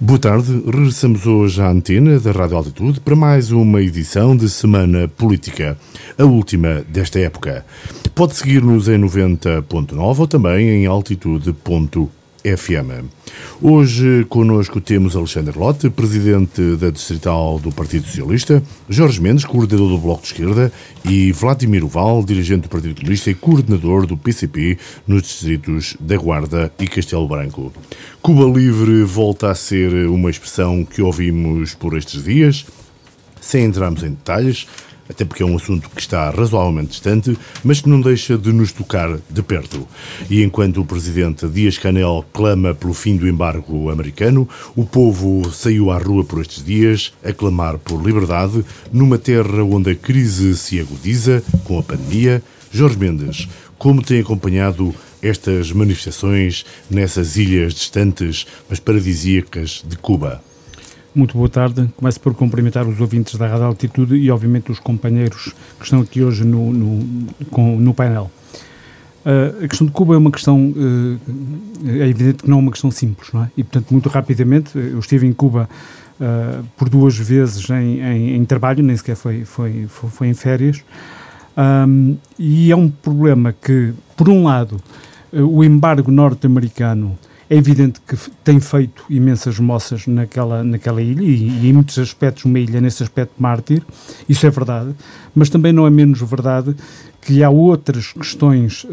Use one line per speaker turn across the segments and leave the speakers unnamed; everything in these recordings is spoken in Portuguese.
Boa tarde, regressamos hoje à antena da Rádio Altitude para mais uma edição de Semana Política, a última desta época. Pode seguir-nos em 90.9 ou também em altitude.com FM. Hoje connosco temos Alexandre Lotte, presidente da Distrital do Partido Socialista, Jorge Mendes, coordenador do Bloco de Esquerda e Vladimir Oval, dirigente do Partido Comunista e coordenador do PCP nos distritos da Guarda e Castelo Branco. Cuba Livre volta a ser uma expressão que ouvimos por estes dias, sem entrarmos em detalhes, até porque é um assunto que está razoavelmente distante, mas que não deixa de nos tocar de perto. E enquanto o presidente Dias-Canel clama pelo fim do embargo americano, o povo saiu à rua por estes dias a clamar por liberdade numa terra onde a crise se agudiza com a pandemia. Jorge Mendes, como tem acompanhado estas manifestações nessas ilhas distantes, mas paradisíacas de Cuba?
Muito boa tarde. Começo por cumprimentar os ouvintes da Rádio Altitude e, obviamente, os companheiros que estão aqui hoje no, no, com, no painel. Uh, a questão de Cuba é uma questão, uh, é evidente que não é uma questão simples, não é? E, portanto, muito rapidamente, eu estive em Cuba uh, por duas vezes em, em, em, trabalho, nem sequer foi, foi, foi, foi em férias, um, e é um problema que, por um lado, o embargo norte-americano é evidente que tem feito imensas moças naquela, naquela ilha e, e, em muitos aspectos uma ilha nesse aspecto mártir, isso é verdade, mas também não é menos verdade que há outras questões uh,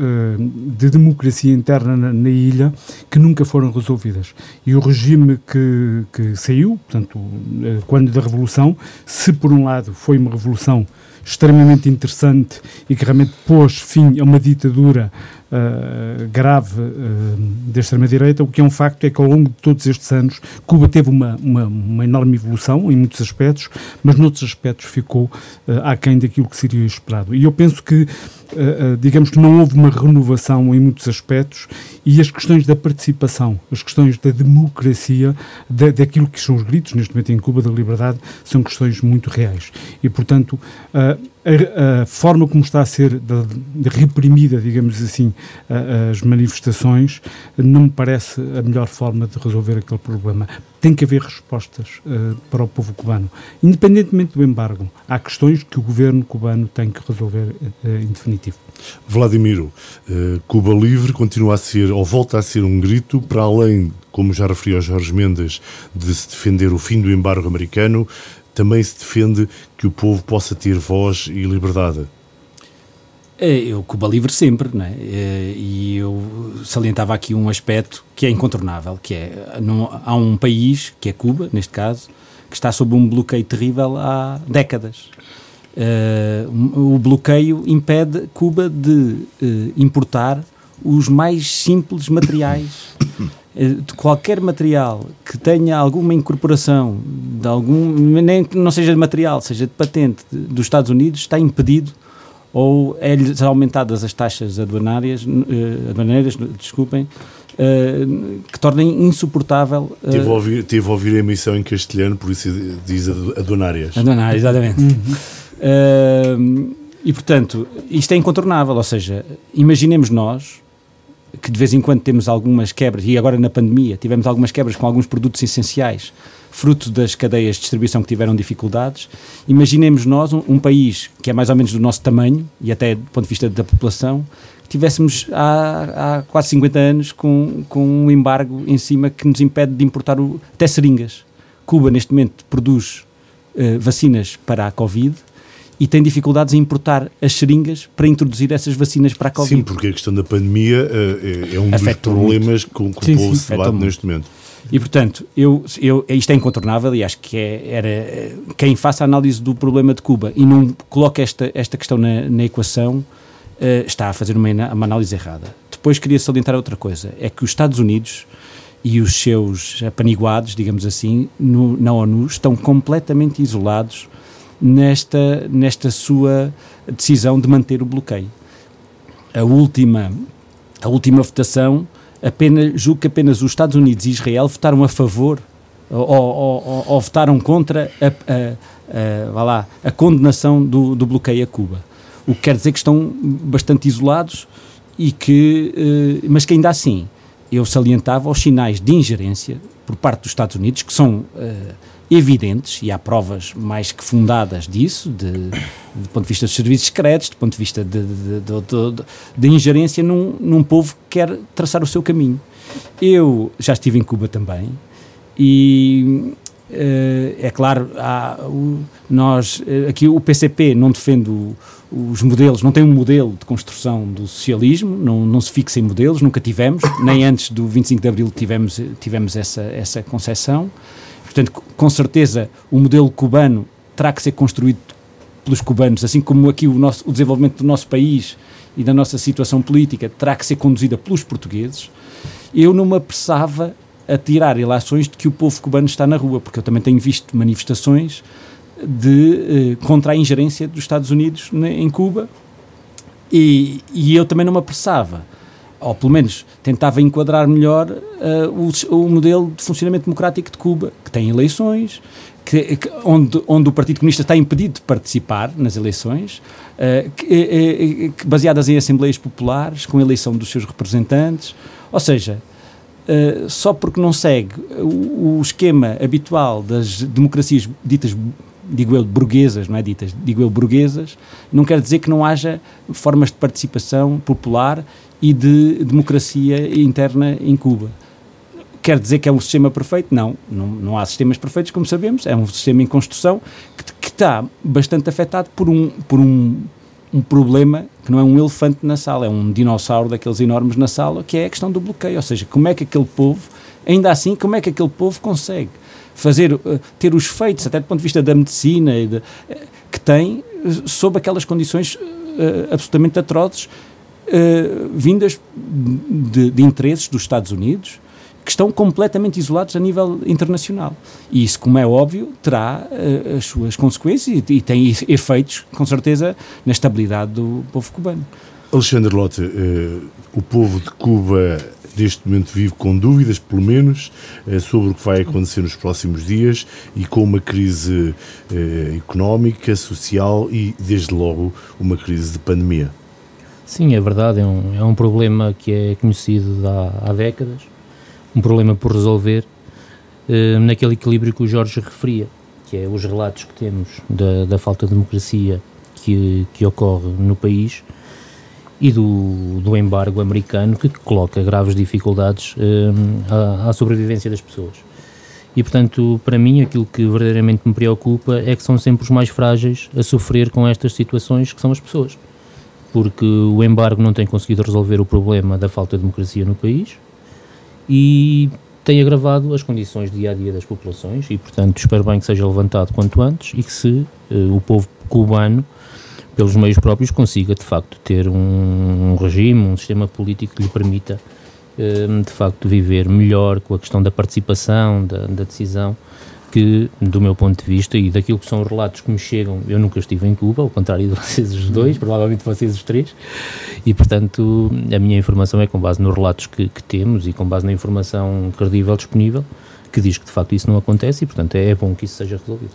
de democracia interna na, na, ilha que nunca foram resolvidas. E o regime que, que saiu, portanto, uh, quando da Revolução, se por um lado foi uma revolução extremamente interessante e que realmente pôs fim a uma ditadura uh, grave uh, da extrema-direita, o que é um facto é que ao longo de todos estes anos Cuba teve uma, uma, uma enorme evolução em muitos aspectos, mas noutros aspectos ficou uh, aquém daquilo que seria esperado. E eu penso que uh, digamos que não houve uma renovação em muitos aspectos e as questões da participação, as questões da democracia, da, daquilo que são os gritos neste momento em Cuba da liberdade, são questões muito reais. E, portanto, uh, a, a, forma como está a ser de, de reprimida, digamos assim, a, as manifestações, não me parece a melhor forma de resolver aquele problema. Tem que haver respostas uh, para o povo cubano. Independentemente do embargo, há questões que o governo cubano tem que resolver uh, em definitivo.
Vladimiro, uh, Cuba Livre continua a ser, ou volta a ser um grito, para além, como já referiu Jorge Mendes, de se defender o fim do embargo americano, também se defende que o povo possa ter voz e liberdade.
É, eu Cuba livre sempre, não é? é? E eu salientava aqui um aspecto que é incontornável, que é, não, há um país, que é Cuba, neste caso, que está sob um bloqueio terrível há décadas. Uh, o bloqueio impede Cuba de uh, importar os mais simples materiais de qualquer material que tenha alguma incorporação de algum, nem que não seja de material, seja de patente de, dos Estados Unidos, está impedido ou é-lhes aumentadas as taxas aduanárias, uh, aduaneiras, desculpem, uh, que tornem insuportável.
Uh, tive, a ouvir, tive a ouvir a emissão em castelhano, por isso diz aduanárias.
Aduanárias, exatamente. Uhum. e portanto, isto é incontornável, ou seja, imaginemos nós que de vez em quando temos algumas quebras, e agora na pandemia tivemos algumas quebras com alguns produtos essenciais, fruto das cadeias de distribuição que tiveram dificuldades. Imaginemos nós, um, um país que é mais ou menos do nosso tamanho, e até do ponto de vista da população, que tivéssemos há, há quase 50 anos com, com um embargo em cima que nos impede de importar o, até seringas. Cuba, neste momento, produz uh, vacinas para a Covid, e tem dificuldades em importar as seringas para introduzir essas vacinas para a Covid.
Sim, porque a questão da pandemia uh, é, um Afeta dos problemas com que o povo se debate neste momento.
E, portanto, eu, eu, isto é incontornável e acho que é, era quem faça a análise do problema de Cuba e não coloca esta, esta questão na, na equação uh, está a fazer uma, uma análise errada. Depois queria salientar outra coisa, é que os Estados Unidos e os seus apaniguados, digamos assim, no, na ONU estão completamente isolados nesta, nesta sua decisão de manter o bloqueio. A última, a última votação, apenas, julgo que apenas os Estados Unidos e Israel votaram a favor ou, ou, ou, ou votaram contra a, a, a, lá, a condenação do, do bloqueio a Cuba. O que quer dizer que estão bastante isolados e que, eh, mas que ainda assim eu salientava os sinais de ingerência por parte dos Estados Unidos, que são uh, evidentes, e há provas mais que fundadas disso, de, do ponto de vista dos serviços secretos, do ponto de vista de, de, de, ingerência num, num povo que quer traçar o seu caminho. Eu já estive em Cuba também, e Uh, é claro, há, o, nós, uh, aqui o PCP não defende os modelos, não tem um modelo de construção do socialismo, não, não se fixa em modelos, nunca tivemos, nem antes do 25 de Abril tivemos, tivemos essa, essa concepção. Portanto, com certeza, o modelo cubano terá que ser construído pelos cubanos, assim como aqui o, nosso, o desenvolvimento do nosso país e da nossa situação política terá que ser conduzida pelos portugueses. Eu não me apressava a tirar ilações de que o povo cubano está na rua, porque eu também tenho visto manifestações de eh, contra a ingerência dos Estados Unidos em Cuba e, e, eu também não me apressava, ou pelo menos tentava enquadrar melhor uh, o, o, modelo de funcionamento democrático de Cuba, que tem eleições, que, que, onde, onde o Partido Comunista está impedido de participar nas eleições, uh, que, baseadas em assembleias populares, com eleição dos seus representantes, ou seja, só porque não segue o, o, esquema habitual das democracias ditas, digo eu, burguesas, não é ditas, digo eu, burguesas, não quer dizer que não haja formas de participação popular e de democracia interna em Cuba. Quer dizer que é um sistema perfeito? Não, não, não há sistemas perfeitos, como sabemos, é um sistema em construção que, que está bastante afetado por um, por um um problema que não é um elefante na sala, é um dinossauro daqueles enormes na sala, que é a questão do bloqueio. Ou seja, como é que aquele povo, ainda assim, como é que aquele povo consegue fazer, uh, ter os feitos, até do ponto de vista da medicina, de, uh, que tem, uh, sob aquelas condições absolutamente atrozes, vindas de, de interesses dos Estados Unidos, que estão completamente isolados a nível internacional. E isso, como é óbvio, terá uh, as suas consequências e, e, tem efeitos, com certeza, na estabilidade do povo cubano.
Alexandre Lotte, uh, o povo de Cuba neste momento vive com dúvidas, pelo menos, uh, sobre o que vai acontecer nos próximos dias e com uma crise económica, social e, desde logo, uma crise de pandemia.
Sim, é verdade, é um, é um problema que é conhecido há, há décadas um problema por resolver uh, naquele equilíbrio que o Jorge referia, que é os relatos que temos da, da falta de democracia que, que ocorre no país e do, do embargo americano que coloca graves dificuldades uh, à, à sobrevivência das pessoas. E, portanto, para mim, aquilo que verdadeiramente me preocupa é que são sempre os mais frágeis a sofrer com estas situações, que são as pessoas. Porque o embargo não tem conseguido resolver o problema da falta de democracia no país, e tem agravado as condições dia a dia das populações e, portanto, espero bem que seja levantado quanto antes e que se uh, o povo cubano, pelos meios próprios, consiga de facto ter um, um regime, um sistema político que lhe permita uh, de facto viver melhor com a questão da participação, da, da decisão que, do meu ponto de vista e daquilo que são os relatos que me chegam, eu nunca estive em Cuba, ao contrário de vocês os dois, provavelmente vocês os três, e portanto a minha informação é com base nos relatos que, que temos e com base na informação credível disponível, que diz que de facto isso não acontece e portanto é, é bom que isso seja resolvido.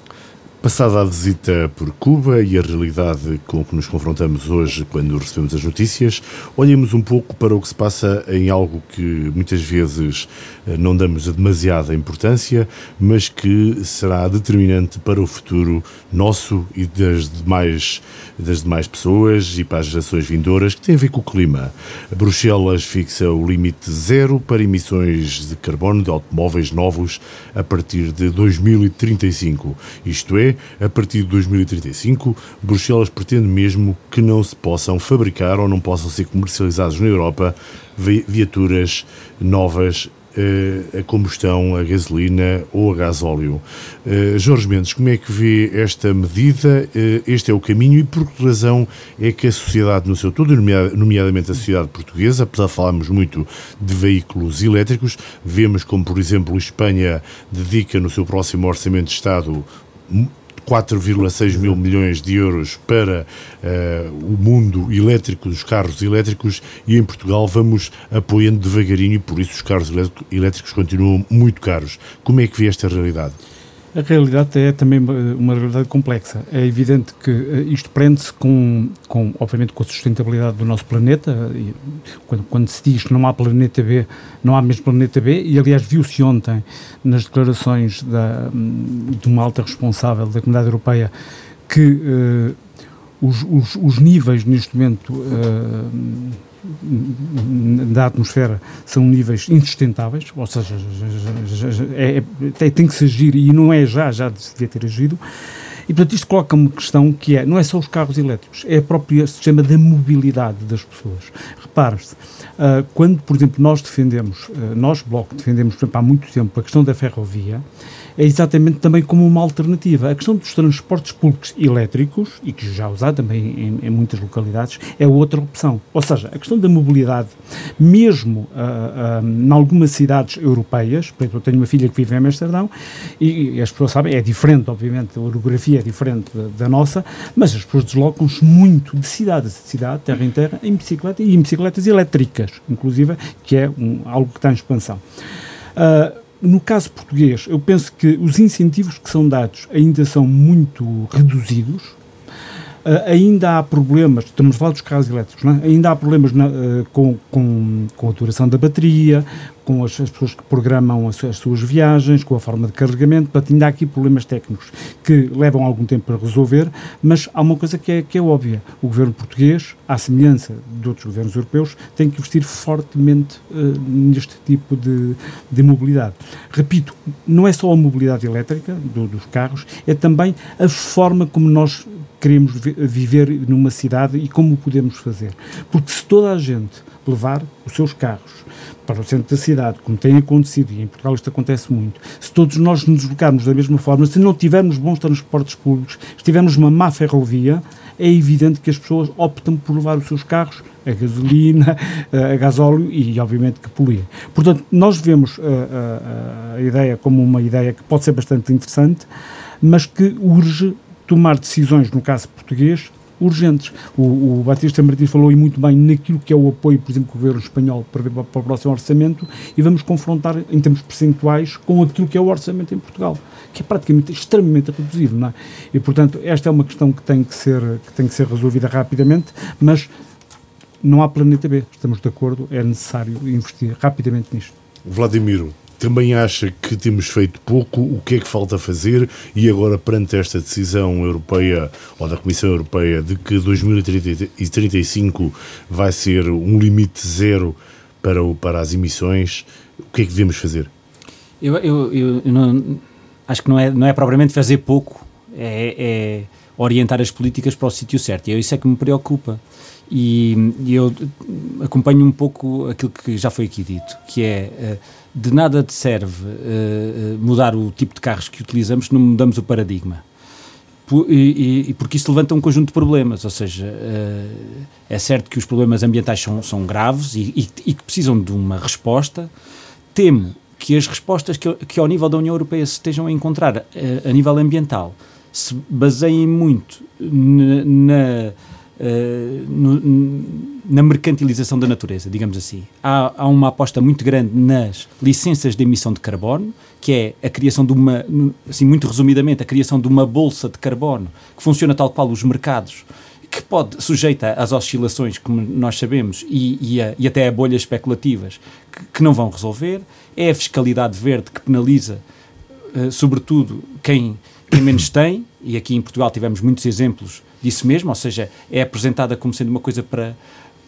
Passada a visita por Cuba e a realidade com que nos confrontamos hoje quando recebemos as notícias, olhemos um pouco para o que se passa em algo que muitas vezes eh, não damos demasiada importância, mas que será determinante para o futuro nosso e das demais, das demais pessoas e para as gerações vindouras, que tem a ver com o clima. Bruxelas fixa o limite zero para emissões de carbono de automóveis novos a partir de 2035. Isto é, a partir de 2035, Bruxelas pretende mesmo que não se possam fabricar ou não possam ser comercializados na Europa viaturas novas eh, a combustão, a gasolina ou a gasóleo. Uh, Jorge Mendes, como é que vê esta medida? Uh, este é o caminho e por que razão é que a sociedade no seu todo, nomeadamente a sociedade portuguesa, apesar de falarmos muito de veículos elétricos, vemos como, por exemplo, Espanha dedica no seu próximo Orçamento de Estado 4,6 mil milhões de euros para uh, o mundo elétrico dos carros elétricos e em Portugal vamos apoiando devagarinho e por isso os carros elétricos continuam muito caros. Como é que vê esta realidade?
A realidade é também uma realidade complexa. É evidente que eh, isto prende-se com, com, obviamente, com a sustentabilidade do nosso planeta. E quando, quando, se diz que não há planeta B, não há mesmo planeta B, e aliás viu-se ontem nas declarações da, de uma alta responsável da Comunidade Europeia que uh, os, os, os, níveis neste momento uh, da atmosfera são níveis insustentáveis, ou seja, é, é, tem que se agir e não é já, já devia ter agido. E, portanto, isto coloca uma questão que é, não é só os carros elétricos, é o próprio sistema da mobilidade das pessoas. Repare-se, uh, quando, por exemplo, nós defendemos, uh, nós, Bloco, defendemos, por exemplo, há muito tempo a questão da ferrovia, é exatamente também como uma alternativa. A questão dos transportes públicos elétricos, e que já usado também em, em, muitas localidades, é outra opção. Ou seja, a questão da mobilidade, mesmo uh, uh, em algumas cidades europeias, por exemplo, eu tenho uma filha que vive em Amsterdão, e, e as pessoas sabem, é diferente, obviamente, a orografia é diferente da, da nossa, mas as pessoas deslocam-se muito de cidade a cidade, terra em terra, em bicicleta e em bicicletas elétricas, inclusive, que é um, algo que está em expansão. Uh, no caso português, eu penso que os incentivos que são dados ainda são muito reduzidos. Uh, ainda há problemas, estamos a falar dos carros elétricos, é? ainda há problemas na, uh, com, com, com a duração da bateria, com as, as pessoas que programam as, as, suas viagens, com a forma de carregamento, portanto, ainda há aqui problemas técnicos que levam algum tempo para resolver, mas há uma coisa que é, que é óbvia: o governo português, à semelhança de outros governos europeus, tem que investir fortemente uh, neste tipo de, de mobilidade. Repito, não é só a mobilidade elétrica do, dos carros, é também a forma como nós queremos viver numa cidade e como o podemos fazer. Porque se toda a gente levar os seus carros para o centro da cidade, como tem acontecido, e em Portugal isto acontece muito, se todos nós nos deslocarmos da mesma forma, se não tivermos bons transportes públicos, se tivermos uma má ferrovia, é evidente que as pessoas optam por levar os seus carros a gasolina, a gasóleo e, obviamente, que poluem. Portanto, nós vemos a, a, a ideia como uma ideia que pode ser bastante interessante, mas que urge tomar decisões, no caso português, urgentes. O, o Batista Martins falou e muito bem naquilo que é o apoio, por exemplo, que o governo espanhol prevê para, para o próximo orçamento e vamos confrontar em termos percentuais com aquilo que é o orçamento em Portugal, que é praticamente extremamente reduzido, não é? E, portanto, esta é uma questão que tem que ser, que tem que ser resolvida rapidamente, mas não há planeta B, estamos de acordo, é necessário investir rapidamente nisto.
Vladimiro, também acha que temos feito pouco? O que é que falta fazer? E agora, perante esta decisão europeia ou da Comissão Europeia de que 2035 vai ser um limite zero para, o, para as emissões, o que é que devemos fazer?
Eu, eu, eu, não, acho que não é, não é propriamente fazer pouco, é, é orientar as políticas para o sítio certo. E é isso é que me preocupa. E, e, eu acompanho um pouco aquilo que já foi aqui dito, que é eh, de nada te serve uh, mudar o tipo de carros que utilizamos se não mudamos o paradigma. E, e, porque isso levanta um conjunto de problemas, ou seja, uh, é certo que os problemas ambientais são, são graves e, e, e, que precisam de uma resposta. Temo que as respostas que, que ao nível da União Europeia se estejam a encontrar uh, a nível ambiental se baseiem muito na, na uh, na mercantilização da natureza, digamos assim. Há, há, uma aposta muito grande nas licenças de emissão de carbono, que é a criação de uma, assim, muito resumidamente, a criação de uma bolsa de carbono que funciona tal qual os mercados, que pode, sujeita às oscilações, como nós sabemos, e, e, a, e até a bolhas especulativas, que, que, não vão resolver. É a fiscalidade verde que penaliza, uh, sobretudo, quem, quem menos tem, e aqui em Portugal tivemos muitos exemplos disso mesmo, ou seja, é apresentada como sendo uma coisa para,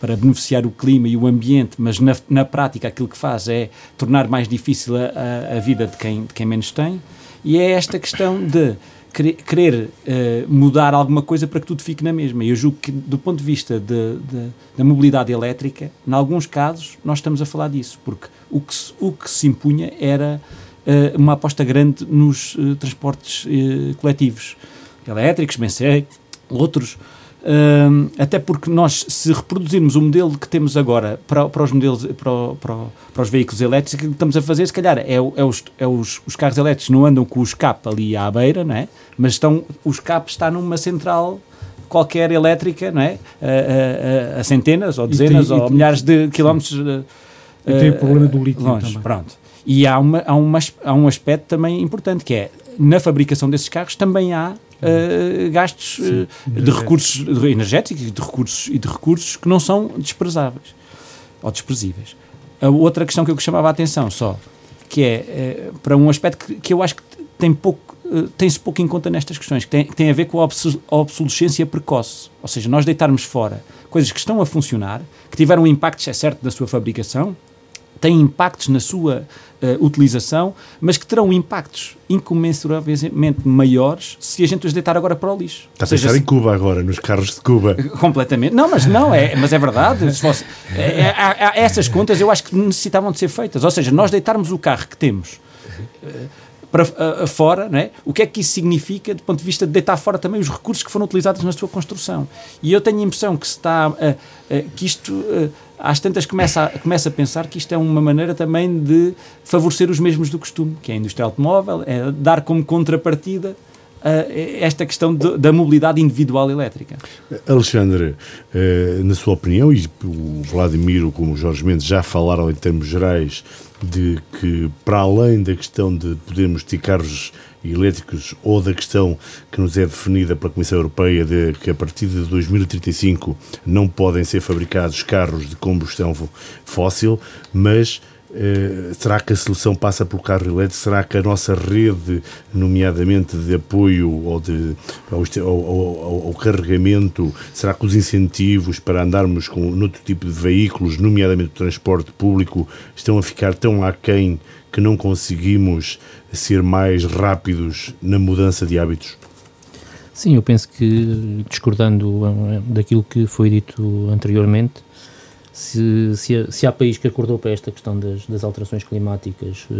para beneficiar o clima e o ambiente, mas na, na prática aquilo que faz é tornar mais difícil a, a vida de quem, de quem menos tem. E é esta questão de querer uh, mudar alguma coisa para que tudo fique na mesma. Eu julgo que, do ponto de vista de, de, da mobilidade elétrica, em alguns casos, nós estamos a falar disso, porque o que se, o que se impunha era uh, uma aposta grande nos uh, transportes coletivos elétricos, bem sei, outros. Uh, até porque nós, se reproduzirmos o modelo que temos agora para, para os modelos para, para, para, os veículos elétricos, aquilo que estamos a fazer, se calhar, é, é, os, é os, os carros elétricos não andam com o escape ali à beira, não é? mas estão, o escape está numa central qualquer elétrica, não é? A, a, a centenas ou dezenas tem, ou tem, milhares de quilómetros.
E tem o problema do lítio longe,
também. Pronto. E há, uma, há, uma, há um aspecto também importante que é na fabricação desses carros também há uh, gastos uh, de recursos energéticos e de recursos, e de recursos que não são desprezáveis ou desprezíveis. A outra questão que eu chamava a atenção só, que é uh, para um aspecto que, que eu acho que tem pouco tem-se pouco em conta nestas questões, que tem, que tem a ver com a obsolescência precoce. Ou seja, nós deitarmos fora coisas que estão a funcionar, que tiveram um impacto, é certo, da sua fabricação, têm impactos na sua uh, utilização, mas que terão impactos incomensuravelmente maiores se a gente os deitar agora para o lixo.
Está a pensar se... em Cuba agora, nos carros de Cuba.
Completamente. Não, mas não, é, mas é verdade. Se fosse, é, é, essas contas eu acho que necessitavam de ser feitas. Ou seja, nós deitarmos o carro que temos. Uh, para uh, fora, não é? o que é que isso significa do ponto de vista de deitar fora também os recursos que foram utilizados na sua construção. E eu tenho a impressão que, está, uh, uh, que isto, às tantas, começa a, começa a pensar que isto é uma maneira também de favorecer os mesmos do costume, que é a indústria automóvel, é dar como contrapartida esta questão de, da mobilidade individual elétrica.
Alexandre, na sua opinião, e o Vladimir, como o Jorge Mendes já falaram em termos gerais de que, para além da questão de podermos ter carros elétricos ou da questão que nos é definida pela Comissão Europeia de que a partir de 2035 não podem ser fabricados carros de combustão fóssil, mas Uh, será que a solução passa pelo carro elétrico? Será que a nossa rede, nomeadamente de apoio ou de, ao, ao, ao, carregamento, será que os incentivos para andarmos com outro tipo de veículos, nomeadamente o transporte público, estão a ficar tão aquém que não conseguimos ser mais rápidos na mudança de hábitos?
Sim, eu penso que, discordando eh, daquilo que foi dito anteriormente, se, se, se, há país que acordou para esta questão das, das alterações climáticas, uh,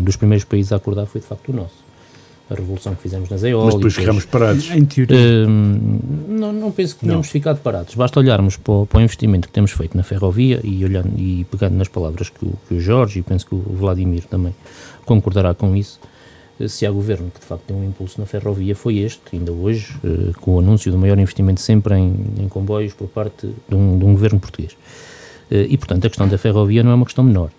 dos primeiros países a acordar foi de facto o nosso. A revolução que fizemos nas eólicas.
Mas depois ficamos parados.
Em teoria. Uh,
não, não penso que tenhamos ficado parados. Basta olharmos para o, para o, investimento que temos feito na ferrovia e, olhando, e pegando nas palavras que o, que o Jorge e penso que o Vladimir também concordará com isso. Eh, se há governo que de facto tem um impulso na ferrovia, foi este, ainda hoje, uh, com o anúncio do maior investimento sempre em, em comboios por parte de um, de um governo português. Eh, e, portanto, a questão da ferrovia não é uma questão menor.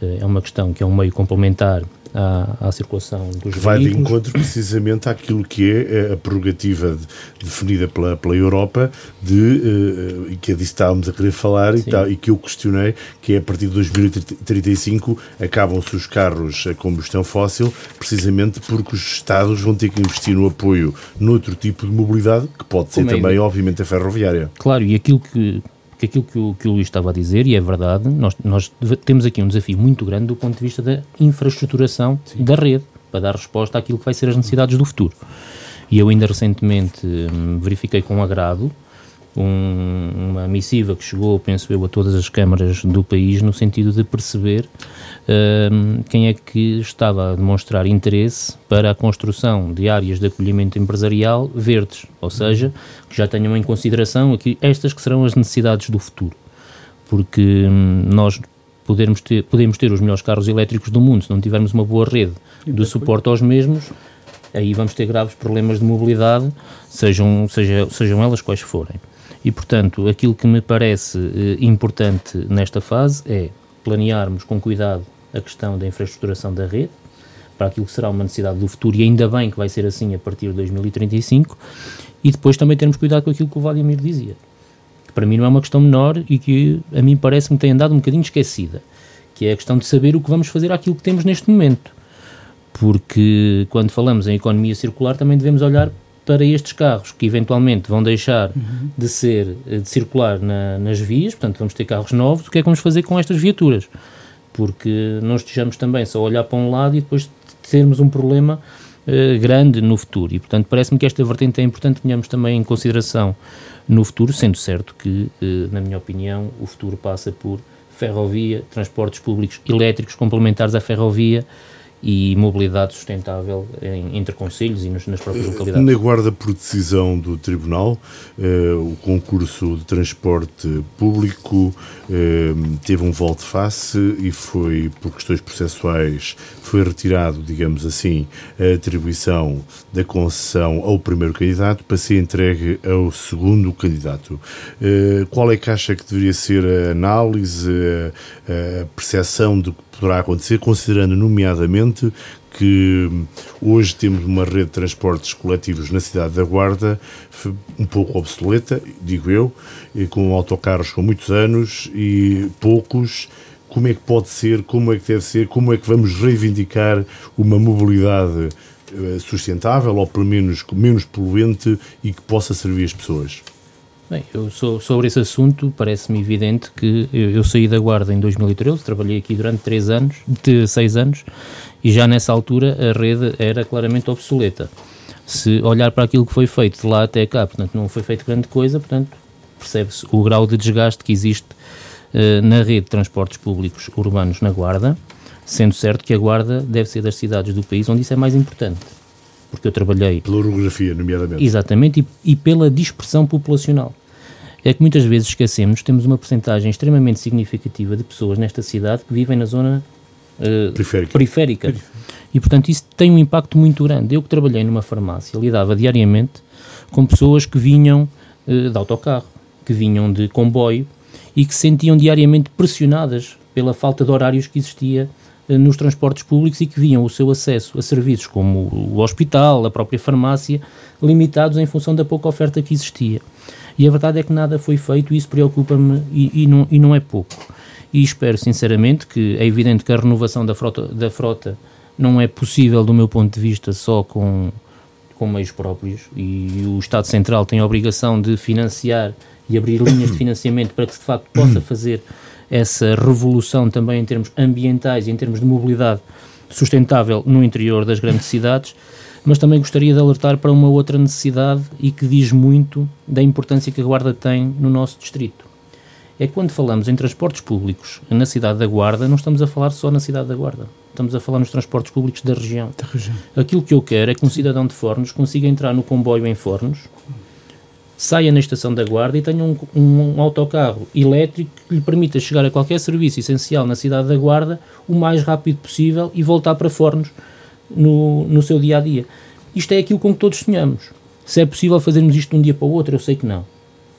Eh, é uma questão que é um meio complementar à, à circulação dos
Vai
veículos.
de encontro precisamente àquilo que é a prerrogativa de, definida pela, pela Europa, de, uh, que é disso estávamos a querer falar e, tal, e, que eu questionei, que é a partir de 2035 acabam-se os carros a combustão fóssil, precisamente porque os Estados vão ter que investir no apoio noutro tipo de mobilidade, que pode ser Como também, é? obviamente, a ferroviária.
Claro, e aquilo que que aquilo que o, que o Luís estava a dizer, e é verdade, nós, nós temos aqui um desafio muito grande do ponto de vista da infraestruturação Sim. da rede, para dar resposta àquilo que vai ser as necessidades do futuro. E eu ainda recentemente hum, verifiquei com agrado um, uma missiva que chegou, penso eu, a todas as câmaras do país no sentido de perceber uh, quem é que estava a demonstrar interesse para a construção de áreas de acolhimento empresarial verdes, ou seja, que já tenham em consideração aqui estas que serão as necessidades do futuro. Porque um, nós podemos ter, podemos ter os melhores carros elétricos do mundo se não tivermos uma boa rede de suporte aos mesmos, aí vamos ter graves problemas de mobilidade, sejam, seja, sejam elas quais forem. E, portanto, aquilo que me parece eh, importante nesta fase é planearmos com cuidado a questão da infraestruturação da rede, para aquilo que será uma necessidade do futuro, e ainda bem que vai ser assim a partir de 2035, e depois também termos cuidado com aquilo que o Vladimir dizia, que para mim não é uma questão menor e que a mim parece-me tem andado um bocadinho esquecida, que é a questão de saber o que vamos fazer àquilo que temos neste momento. Porque quando falamos em economia circular também devemos olhar para estes carros que eventualmente vão deixar uhum. de ser de circular na, nas vias, portanto vamos ter carros novos, o que é que vamos fazer com estas viaturas? Porque não estejamos também só a olhar para um lado e depois termos um problema uh, grande no futuro. E portanto parece-me que esta vertente é importante que tenhamos também em consideração no futuro, sendo certo que, uh, na minha opinião, o futuro passa por ferrovia, transportes públicos elétricos complementares à ferrovia, e mobilidade sustentável em, entre conselhos e nos, nas próprias eh, localidades.
Na guarda por decisão do Tribunal, eh, o concurso de transporte público eh, teve um volte face e foi, por questões processuais, foi retirado, digamos assim, a atribuição da concessão ao primeiro candidato para ser entregue ao segundo candidato. Eh, qual é que acha que deveria ser a análise, a, a percepção do que poderá acontecer, considerando nomeadamente que hoje temos uma rede de transportes coletivos na cidade da Guarda um pouco obsoleta, digo eu, com autocarros com muitos anos e poucos. Como é que pode ser, como é que deve ser, como é que vamos reivindicar uma mobilidade eh, sustentável ou pelo menos menos poluente e que possa servir as pessoas?
Bem, eu sou, sobre esse assunto parece-me evidente que eu, eu, saí da Guarda em 2013, trabalhei aqui durante três anos, de seis anos, e já nessa altura a rede era claramente obsoleta. Se olhar para aquilo que foi feito de lá até cá, portanto não foi feito grande coisa, portanto percebe-se o grau de desgaste que existe uh, na rede de transportes públicos urbanos na Guarda, sendo certo que a Guarda deve ser das cidades do país onde isso é mais importante porque eu trabalhei.
Pela orografia, nomeadamente.
Exatamente, e, e, pela dispersão populacional. É que muitas vezes esquecemos, temos uma porcentagem extremamente significativa de pessoas nesta cidade que vivem na zona uh, periférica. periférica. E, portanto, isso tem um impacto muito grande. Eu que trabalhei numa farmácia, lidava diariamente com pessoas que vinham uh, de autocarro, que vinham de comboio e que se sentiam diariamente pressionadas pela falta de horários que existia eh, nos transportes públicos e que viam o seu acesso a serviços como o hospital, a própria farmácia, limitados em função da pouca oferta que existia. E a verdade é que nada foi feito e isso preocupa-me e, e, não, e não é pouco. E espero sinceramente que é evidente que a renovação da frota, da frota não é possível, do meu ponto de vista, só com, com meios próprios e o Estado Central tem a obrigação de financiar e abrir linhas de financiamento para que se de facto possa fazer essa revolução também em termos ambientais e em termos de mobilidade sustentável no interior das grandes cidades, mas também gostaria de alertar para uma outra necessidade e que diz muito da importância que a Guarda tem no nosso distrito. É que quando falamos em transportes públicos na cidade da Guarda, não estamos a falar só na cidade da Guarda. Estamos a falar nos transportes públicos da região. Da região. Aquilo que eu quero é que um cidadão de Fornos consiga entrar no comboio em Fornos, saia na estação da Guarda e tenha um, um, autocarro elétrico que lhe permita chegar a qualquer serviço essencial na cidade da Guarda o mais rápido possível e voltar para Fornos no, no seu dia a dia. Isto é aquilo com que todos sonhamos. Se é possível fazermos isto de um dia para o outro, eu sei que não.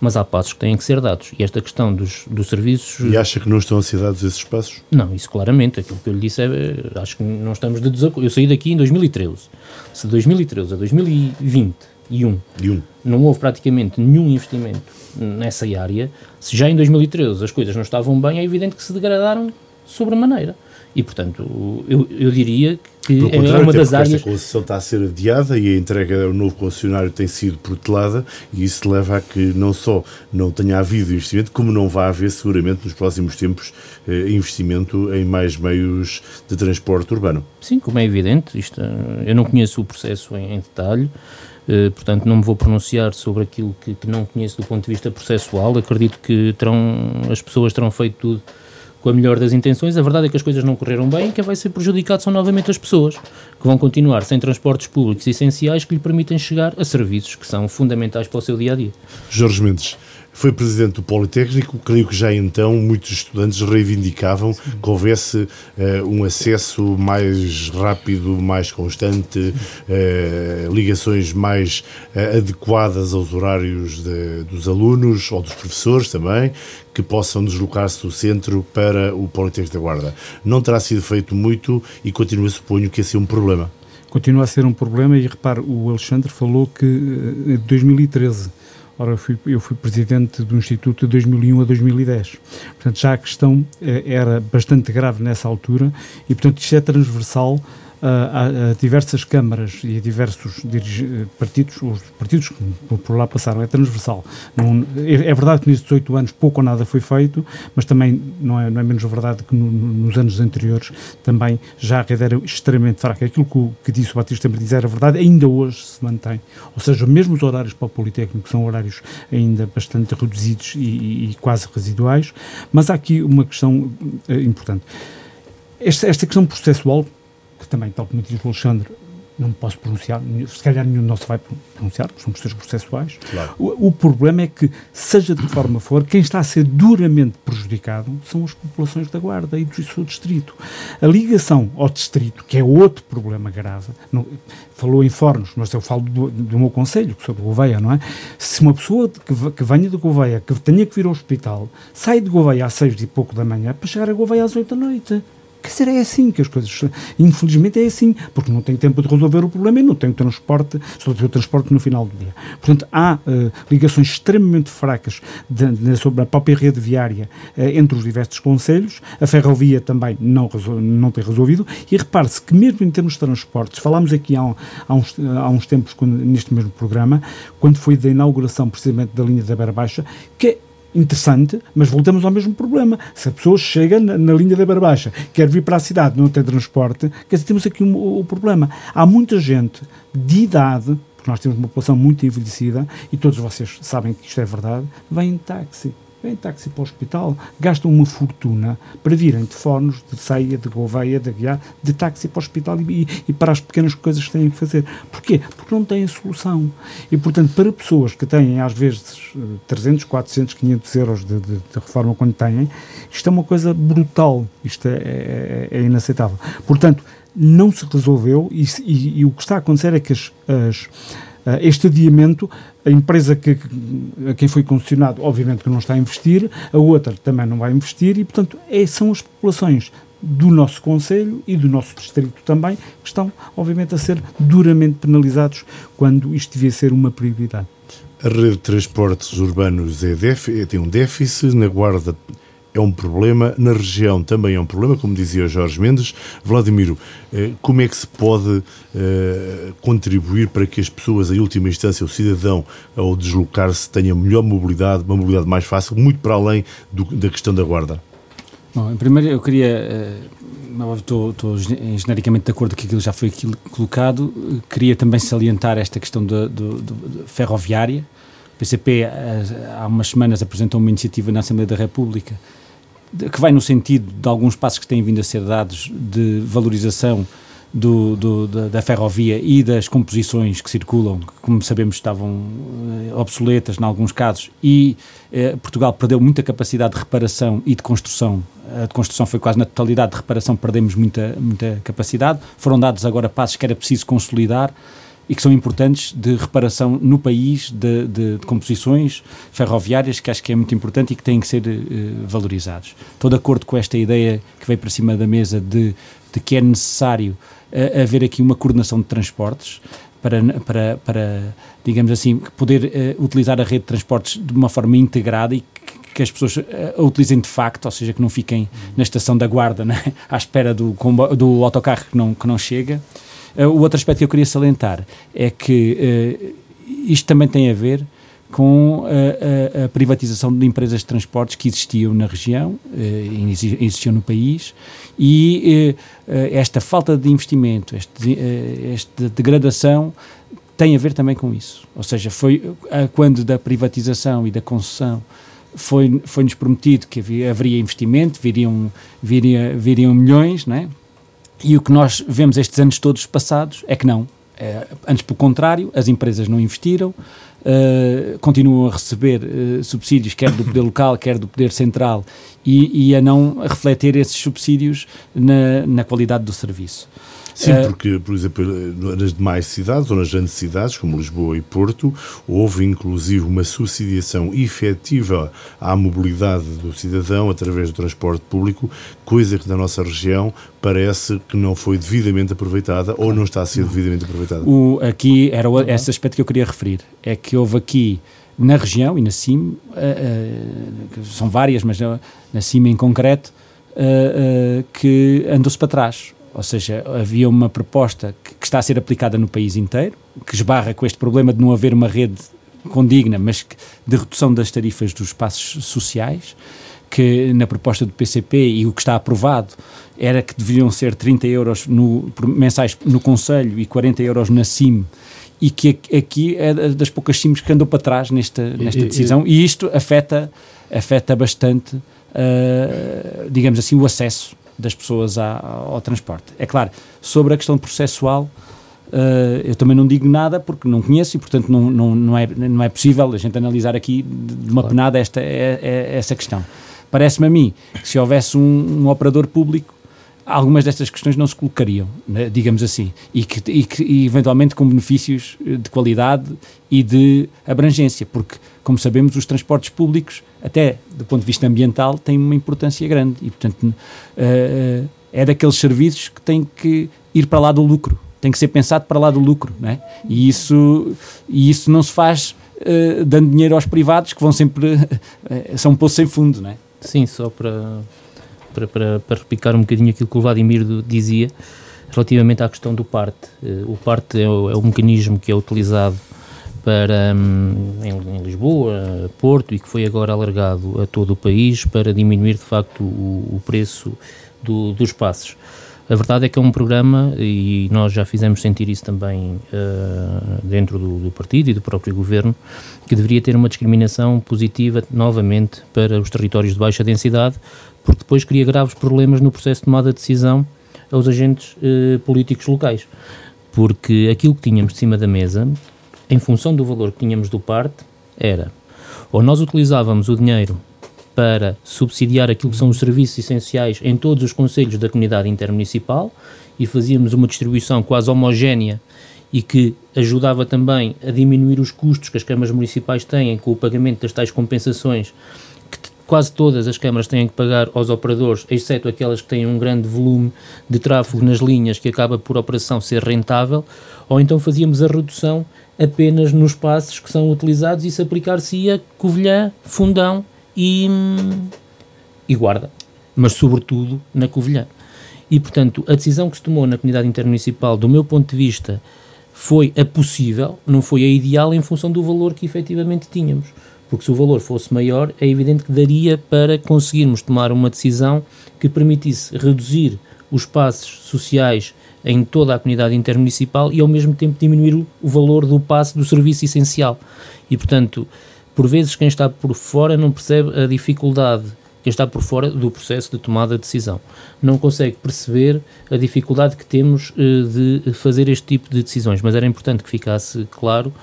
Mas há passos que têm que ser dados. E esta questão dos, dos serviços.
E acha que não estão a ser dados esses passos?
Não, isso claramente. Aquilo que eu lhe disse é. Acho que não estamos de desacordo. Eu saí daqui em 2013. Se de 2013 a 2020 e um,
e um.
não houve praticamente nenhum investimento nessa área, se já em 2013 as coisas não estavam bem, é evidente que se degradaram sobremaneira. E, portanto, eu, eu diria que é uma das áreas.
A concessão está a ser adiada e a entrega ao novo concessionário tem sido protelada, e isso leva a que não só não tenha havido investimento, como não vai haver seguramente nos próximos tempos eh, investimento em mais meios de transporte urbano.
Sim, como é evidente, isto, eu não conheço o processo em, em detalhe. Uh, portanto, não me vou pronunciar sobre aquilo que, que, não conheço do ponto de vista processual. Acredito que terão, as pessoas terão feito tudo com a melhor das intenções. A verdade é que as coisas não correram bem e quem vai ser prejudicado são novamente as pessoas, que vão continuar sem transportes públicos essenciais que lhe permitem chegar a serviços que são fundamentais para o seu dia a dia.
Jorge Mendes. Foi presidente do Politécnico, creio que já então muitos estudantes reivindicavam Sim. que houvesse uh, um acesso mais rápido, mais constante, uh, ligações mais uh, adequadas aos horários de, dos alunos ou dos professores também, que possam deslocar-se do centro para o Politécnico da Guarda. Não terá sido feito muito e continua, suponho, que esse é um problema.
Continua a ser um problema e repare, o Alexandre falou que em 2013 Ora, eu fui, eu fui presidente do Instituto de 2001 a 2010. Portanto, já a questão eh, era bastante grave nessa altura e, portanto, isto é transversal a, a, diversas câmaras e a diversos partidos, os partidos que por lá passaram, é transversal. Não, é, é, verdade que nestes 18 anos pouco ou nada foi feito, mas também não é, não é menos verdade que no, nos anos anteriores também já a rede era extremamente fraca. Aquilo que, que disse o Batista dizer era verdade, ainda hoje se mantém. Ou seja, mesmo os horários para o Politécnico são horários ainda bastante reduzidos e, e, quase residuais, mas há aqui uma questão uh, importante. Esta, esta questão processual também, tal como diz o Alexandre, não posso pronunciar, se calhar nenhum de nós vai pronunciar, porque são questões processuais. Claro. O, o, problema é que, seja de que forma for, quem está a ser duramente prejudicado são as populações da Guarda e do seu distrito. A ligação ao distrito, que é outro problema grave, não, falou em Fornos, mas eu falo do, do meu conselho, que sou de Gouveia, não é? Se uma pessoa que, que venha de Gouveia, que tenha que vir ao hospital, sai de Gouveia às seis e pouco da manhã para chegar a Gouveia às oito da noite Quer dizer, é assim que as coisas. Infelizmente é assim, porque não tem tempo de resolver o problema e não tem o transporte, só tem o transporte no final do dia. Portanto, há uh, ligações extremamente fracas de, de, sobre a própria rede viária uh, entre os diversos conselhos. A ferrovia também não, não tem resolvido. E repare-se que, mesmo em termos de transportes, falámos aqui há, há, uns, há uns tempos, quando, neste mesmo programa, quando foi da inauguração precisamente da linha da Beira Baixa, que interessante, mas voltamos ao mesmo problema. Se a pessoa chega na, na linha da Barbaixa, quer vir para a cidade, não tem transporte, quer dizer, temos aqui um, um problema. Há muita gente de idade, porque nós temos uma população muito envelhecida, e todos vocês sabem que isto é verdade, vem em táxi vêm táxi para o hospital, gastam uma fortuna para virem de fornos, de ceia, de Gouveia, de Aguiar, de táxi para o hospital e, e, para as pequenas coisas que têm que fazer. Porquê? Porque não têm solução. E, portanto, para pessoas que têm, às vezes, 300, 400, 500 euros de, de, de reforma quando têm, isto é uma coisa brutal. Isto é, é, é inaceitável. Portanto, não se resolveu e, e, e, o que está a acontecer é que as, as eh, este adiamento, a empresa que, a quem foi concessionado, obviamente que não está a investir, a outra também não vai investir e, portanto, é, são as populações do nosso Conselho e do nosso Distrito também, que estão, obviamente, a ser duramente penalizados quando isto devia ser uma prioridade.
A rede de transportes urbanos é tem um déficit, na Guarda é um problema, na região também é um problema, como dizia Jorge Mendes. Vladimiro, eh, como é que se pode eh, contribuir para que as pessoas, em última instância, o cidadão, ao deslocar-se, tenha melhor mobilidade, uma mobilidade mais fácil, muito para além do, da questão da guarda?
Bom, em primeiro eu queria, eh, estou, estou genericamente de acordo que aquilo já foi colocado, queria também salientar esta questão da ferroviária. O PCP há umas semanas apresentou uma iniciativa na Assembleia da República que vai no sentido de alguns passos que têm vindo a ser dados de valorização do, do, da, da, ferrovia e das composições que circulam, que, como sabemos, estavam eh, obsoletas em alguns casos, e eh, Portugal perdeu muita capacidade de reparação e de construção. A de construção foi quase na totalidade, de reparação perdemos muita, muita capacidade. Foram dados agora passos que era preciso consolidar e que são importantes de reparação no país de, de, de, composições ferroviárias que acho que é muito importante e que têm que ser uh, valorizados. Estou de acordo com esta ideia que veio para cima da mesa de, de que é necessário uh, haver aqui uma coordenação de transportes para, para, para digamos assim, poder uh, utilizar a rede de transportes de uma forma integrada e que, que as pessoas a utilizem de facto, ou seja, que não fiquem na estação da guarda, né, à espera do, do autocarro que não, que não chega. Uh, o outro aspecto que eu queria salientar é que uh, isto também tem a ver com a, a, a, privatização de empresas de transportes que existiam na região, uh, existiam no país, e esta falta de investimento, este, esta degradação tem a ver também com isso. Ou seja, foi quando da privatização e da concessão foi, foi-nos prometido que havia, haveria investimento, viriam, viria, viriam milhões, não é? E o que nós vemos estes anos todos passados é que não. É, antes, pelo contrário, as empresas não investiram, uh, continuam a receber uh, subsídios, quer do poder local, quer do poder central, e, e a não refletir esses subsídios na, na qualidade do serviço.
Sim, eh, porque, por exemplo, nas demais cidades, ou nas grandes cidades, como Lisboa e Porto, houve inclusive uma subsidiação efetiva à mobilidade do cidadão através do transporte público, coisa que na nossa região parece que não foi devidamente aproveitada ou não está a ser devidamente aproveitada.
O, aqui era esse aspecto que eu queria referir, é que houve aqui na região e na CIM, uh, uh, são várias, mas na CIM em concreto, que andou-se para trás. Ou seja, havia uma proposta que, que, está a ser aplicada no país inteiro, que esbarra com este problema de não haver uma rede condigna, mas que, de redução das tarifas dos espaços sociais, que na proposta do PCP e o que está aprovado era que deviam ser 30 euros no, mensais no Conselho e 40 euros na CIM, e que aqui é das poucas CIMs que andou para trás nesta, nesta decisão, e isto afeta, afeta bastante, uh, digamos assim, o acesso das pessoas ao, ao transporte. É claro, sobre a questão processual, uh, eu também não digo nada porque não conheço e, portanto, não, não, não, é, não é possível a gente analisar aqui de uma claro. penada esta, é, é, essa questão. Parece-me a mim que se houvesse um, um operador público algumas destas questões não se colocariam, né, digamos assim, e que, e que e eventualmente com benefícios de qualidade e de abrangência, porque, como sabemos, os transportes públicos, até do ponto de vista ambiental, têm uma importância grande e, portanto, uh, é daqueles serviços que tem que ir para lá do lucro, tem que ser pensado para lá do lucro, não é? E isso, e isso não se faz uh, dando dinheiro aos privados que vão sempre, uh, são um poço sem fundo, não é?
Sim, só para, para, para, para repicar um bocadinho aquilo que o Vladimir dizia, relativamente à questão do parte. Uh, o parte é o, é o mecanismo que é utilizado para, um, em, em, Lisboa, Porto, e que foi agora alargado a todo o país para diminuir de facto o, o preço do, dos passos. A verdade é que é um programa, e nós já fizemos sentir isso também uh, dentro do, do, partido e do próprio governo, que deveria ter uma discriminação positiva novamente para os territórios de baixa densidade, porque depois cria graves problemas no processo de tomada de decisão aos agentes uh, políticos locais. Porque aquilo que tínhamos de cima da mesa em função do valor que tínhamos do parte, era ou nós utilizávamos o dinheiro para subsidiar aquilo que são os serviços essenciais em todos os conselhos da comunidade intermunicipal e fazíamos uma distribuição quase homogénea e que ajudava também a diminuir os custos que as câmaras municipais têm com o pagamento das tais compensações quase todas as câmaras têm que pagar aos operadores, exceto aquelas que têm um grande volume de tráfego nas linhas que acaba por operação ser rentável, ou então fazíamos a redução apenas nos passos que são utilizados e se aplicar-se-ia Covilhã, Fundão e, e Guarda, mas sobretudo na Covilhã. E, portanto, a decisão que se tomou na comunidade intermunicipal, do meu ponto de vista, foi a possível, não foi a ideal em função do valor que efetivamente tínhamos. Porque se o valor fosse maior, é evidente que daria para conseguirmos tomar uma decisão que permitisse reduzir os passos sociais em toda a comunidade intermunicipal e ao mesmo tempo diminuir o, valor do passe do serviço essencial. E, portanto, por vezes quem está por fora não percebe a dificuldade, quem está por fora do processo de tomada de decisão, não consegue perceber a dificuldade que temos eh, de fazer este tipo de decisões, mas era importante que ficasse claro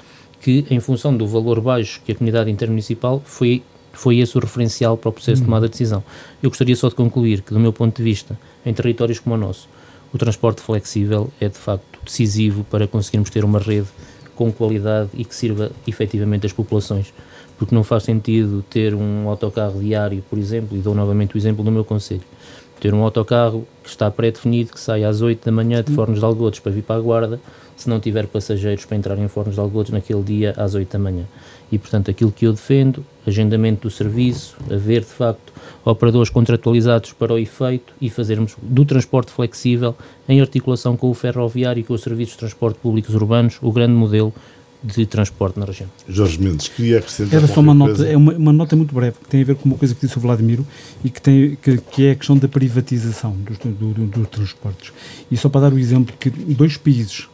que, em função do valor baixo que a comunidade intermunicipal foi foi esse o referencial para o processo de hum. tomada de decisão. Eu gostaria só de concluir que, do meu ponto de vista, em territórios como o nosso, o transporte flexível é de facto decisivo para conseguirmos ter uma rede com qualidade e que sirva efetivamente às populações. Porque não faz sentido ter um autocarro diário, por exemplo, e dou novamente o exemplo do meu conselho, ter um autocarro que está pré-definido, que sai às 8 da manhã de Fornos de Algodos para vir para a Guarda, se não tiver passageiros para entrar em Fornos de Algodos naquele dia às 8 da manhã. E, portanto, aquilo que eu defendo, agendamento do serviço, haver de facto operadores contratualizados para o efeito e fazermos do transporte flexível, em articulação com o ferroviário e com os serviços de transporte públicos urbanos, o grande modelo de transporte na região.
Jorge Mendes, queria acrescentar.
Era só uma nota, é uma, uma, nota muito breve, que tem a ver com uma coisa que disse o Vladimiro e que, tem, que, que é a questão da privatização dos, do, do, dos transportes. E só para dar o exemplo que dois países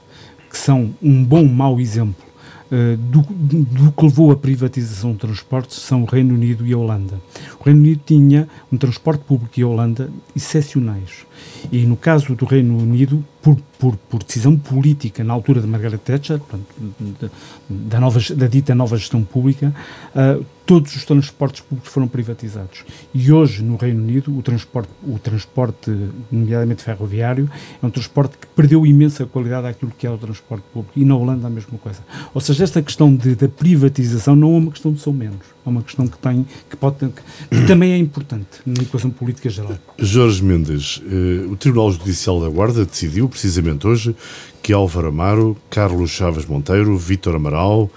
que são um bom mau exemplo uh, do, do, que levou à privatização de transportes são o Reino Unido e a Holanda. O Reino Unido tinha um transporte público e a Holanda excepcionais. E no caso do Reino Unido, por, por, por decisão política na altura de Margaret Thatcher, portanto, da, nova, da dita nova gestão pública, uh, todos os transportes públicos foram privatizados. E hoje, no Reino Unido, o transporte, o transporte, nomeadamente ferroviário, é um transporte que perdeu imensa qualidade àquilo que é o transporte público. E na Holanda a mesma coisa. Ou seja, esta questão de, da privatização não é uma questão de são menos. É uma questão que tem, que pode que, que também é importante na equação política geral.
Jorge Mendes, eh, o Tribunal Judicial da Guarda decidiu, precisamente hoje, que Álvaro Amaro, Carlos Chaves Monteiro, Vítor Amaral,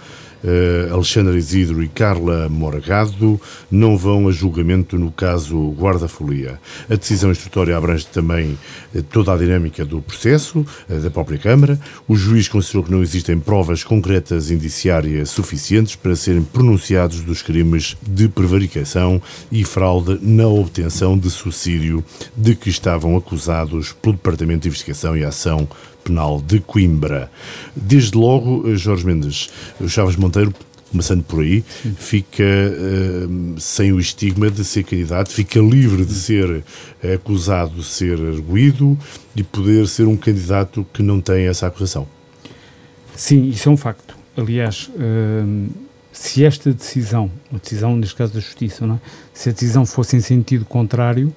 uh, Alexandre Isidro e Carla Morgado não vão a julgamento no caso Guarda-Folia. A decisão instrutória abrange também uh, toda a dinâmica do processo, uh, da própria Câmara. O juiz considerou que não existem provas concretas indiciárias suficientes para serem pronunciados dos crimes de prevaricação e fraude na obtenção de subsídio de que estavam acusados pelo Departamento de Investigação e Ação Penal de Coimbra. Desde logo, eh, Jorge Mendes, Chaves Monteiro começando por aí, fica uh, sem o estigma de ser candidato, fica livre de ser acusado de ser arguído e poder ser um candidato que não tem essa acusação.
Sim, isso é um facto. Aliás, uh, se esta decisão, a decisão neste caso da Justiça, é? se a decisão fosse em sentido contrário,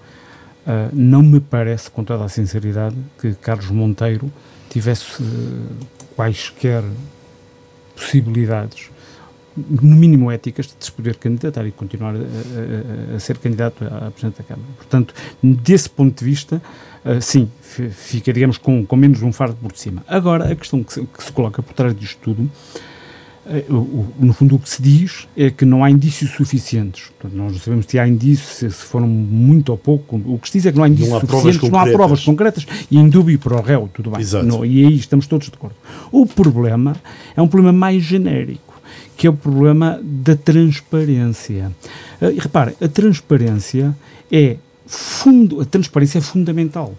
uh, não me parece, com toda a sinceridade, que Carlos Monteiro tivesse uh, quaisquer possibilidades no mínimo éticas, de se poder candidatar e continuar a, a, a ser candidato à Presidente da Câmara. Portanto, desse ponto de vista, uh, sim, ficaríamos com, com menos um fardo por cima. Agora, a questão que se, que se coloca por trás disto tudo eh, no fundo, o que se diz é que não há indícios suficientes. Portanto, nós não sabemos se há indícios, se foram muito ou pouco. O que se diz é que não há indícios
não há
suficientes, não há provas concretas e indúbio para o réu, tudo bem. Não, e aí estamos todos de acordo. O problema é um problema mais genérico, que é o problema da transparência. Uh, e repare, a transparência é fundo, a transparência é fundamental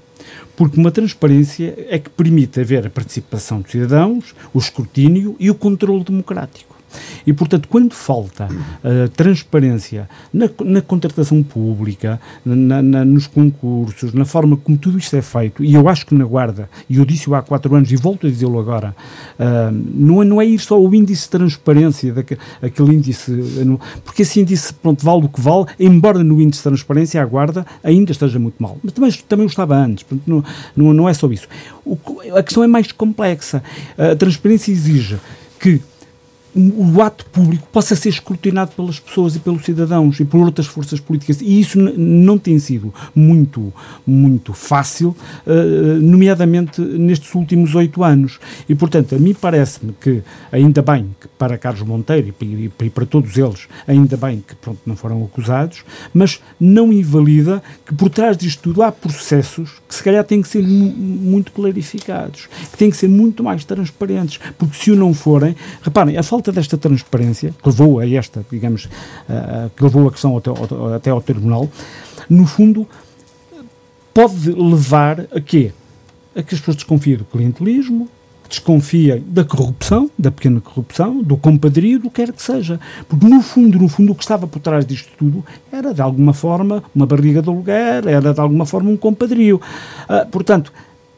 porque uma transparência é que permite haver a participação dos cidadãos, o escrutínio e o controle democrático. E, portanto, quando falta uh, transparência na, na, contratação pública, na, na, nos concursos, na forma como tudo isto é feito, e eu acho que na Guarda, e eu disse-o há quatro anos e volto a dizê-lo agora, uh, não, é, não é ir só o índice de transparência, daquele, aquele índice, porque esse índice, pronto, vale o que vale, embora no índice de transparência a Guarda ainda esteja muito mal. Mas também, também o estava antes, portanto, não, não, não é só isso. O, a questão é mais complexa. A transparência exige que o ato público possa ser escrutinado pelas pessoas e pelos cidadãos e por outras forças políticas. E isso não tem sido muito, muito fácil, uh, nomeadamente nestes últimos oito anos. E, portanto, a mim parece-me que, ainda bem que para Carlos Monteiro e, e, para todos eles, ainda bem que pronto, não foram acusados, mas não invalida que por trás disto tudo há processos que se calhar têm que ser muito clarificados, que têm que ser muito mais transparentes, porque se o não forem, reparem, a falta falta desta transparência, que levou a esta, digamos, uh, que levou a questão até, até ao tribunal, no fundo, pode levar a quê? A que as pessoas desconfiem do clientelismo, desconfiem da corrupção, da pequena corrupção, do compadrio, do que quer que seja. Porque, no fundo, no fundo, o que estava por trás disto tudo era, de alguma forma, uma barriga de aluguer, era, de alguma forma, um compadrio. Uh, portanto,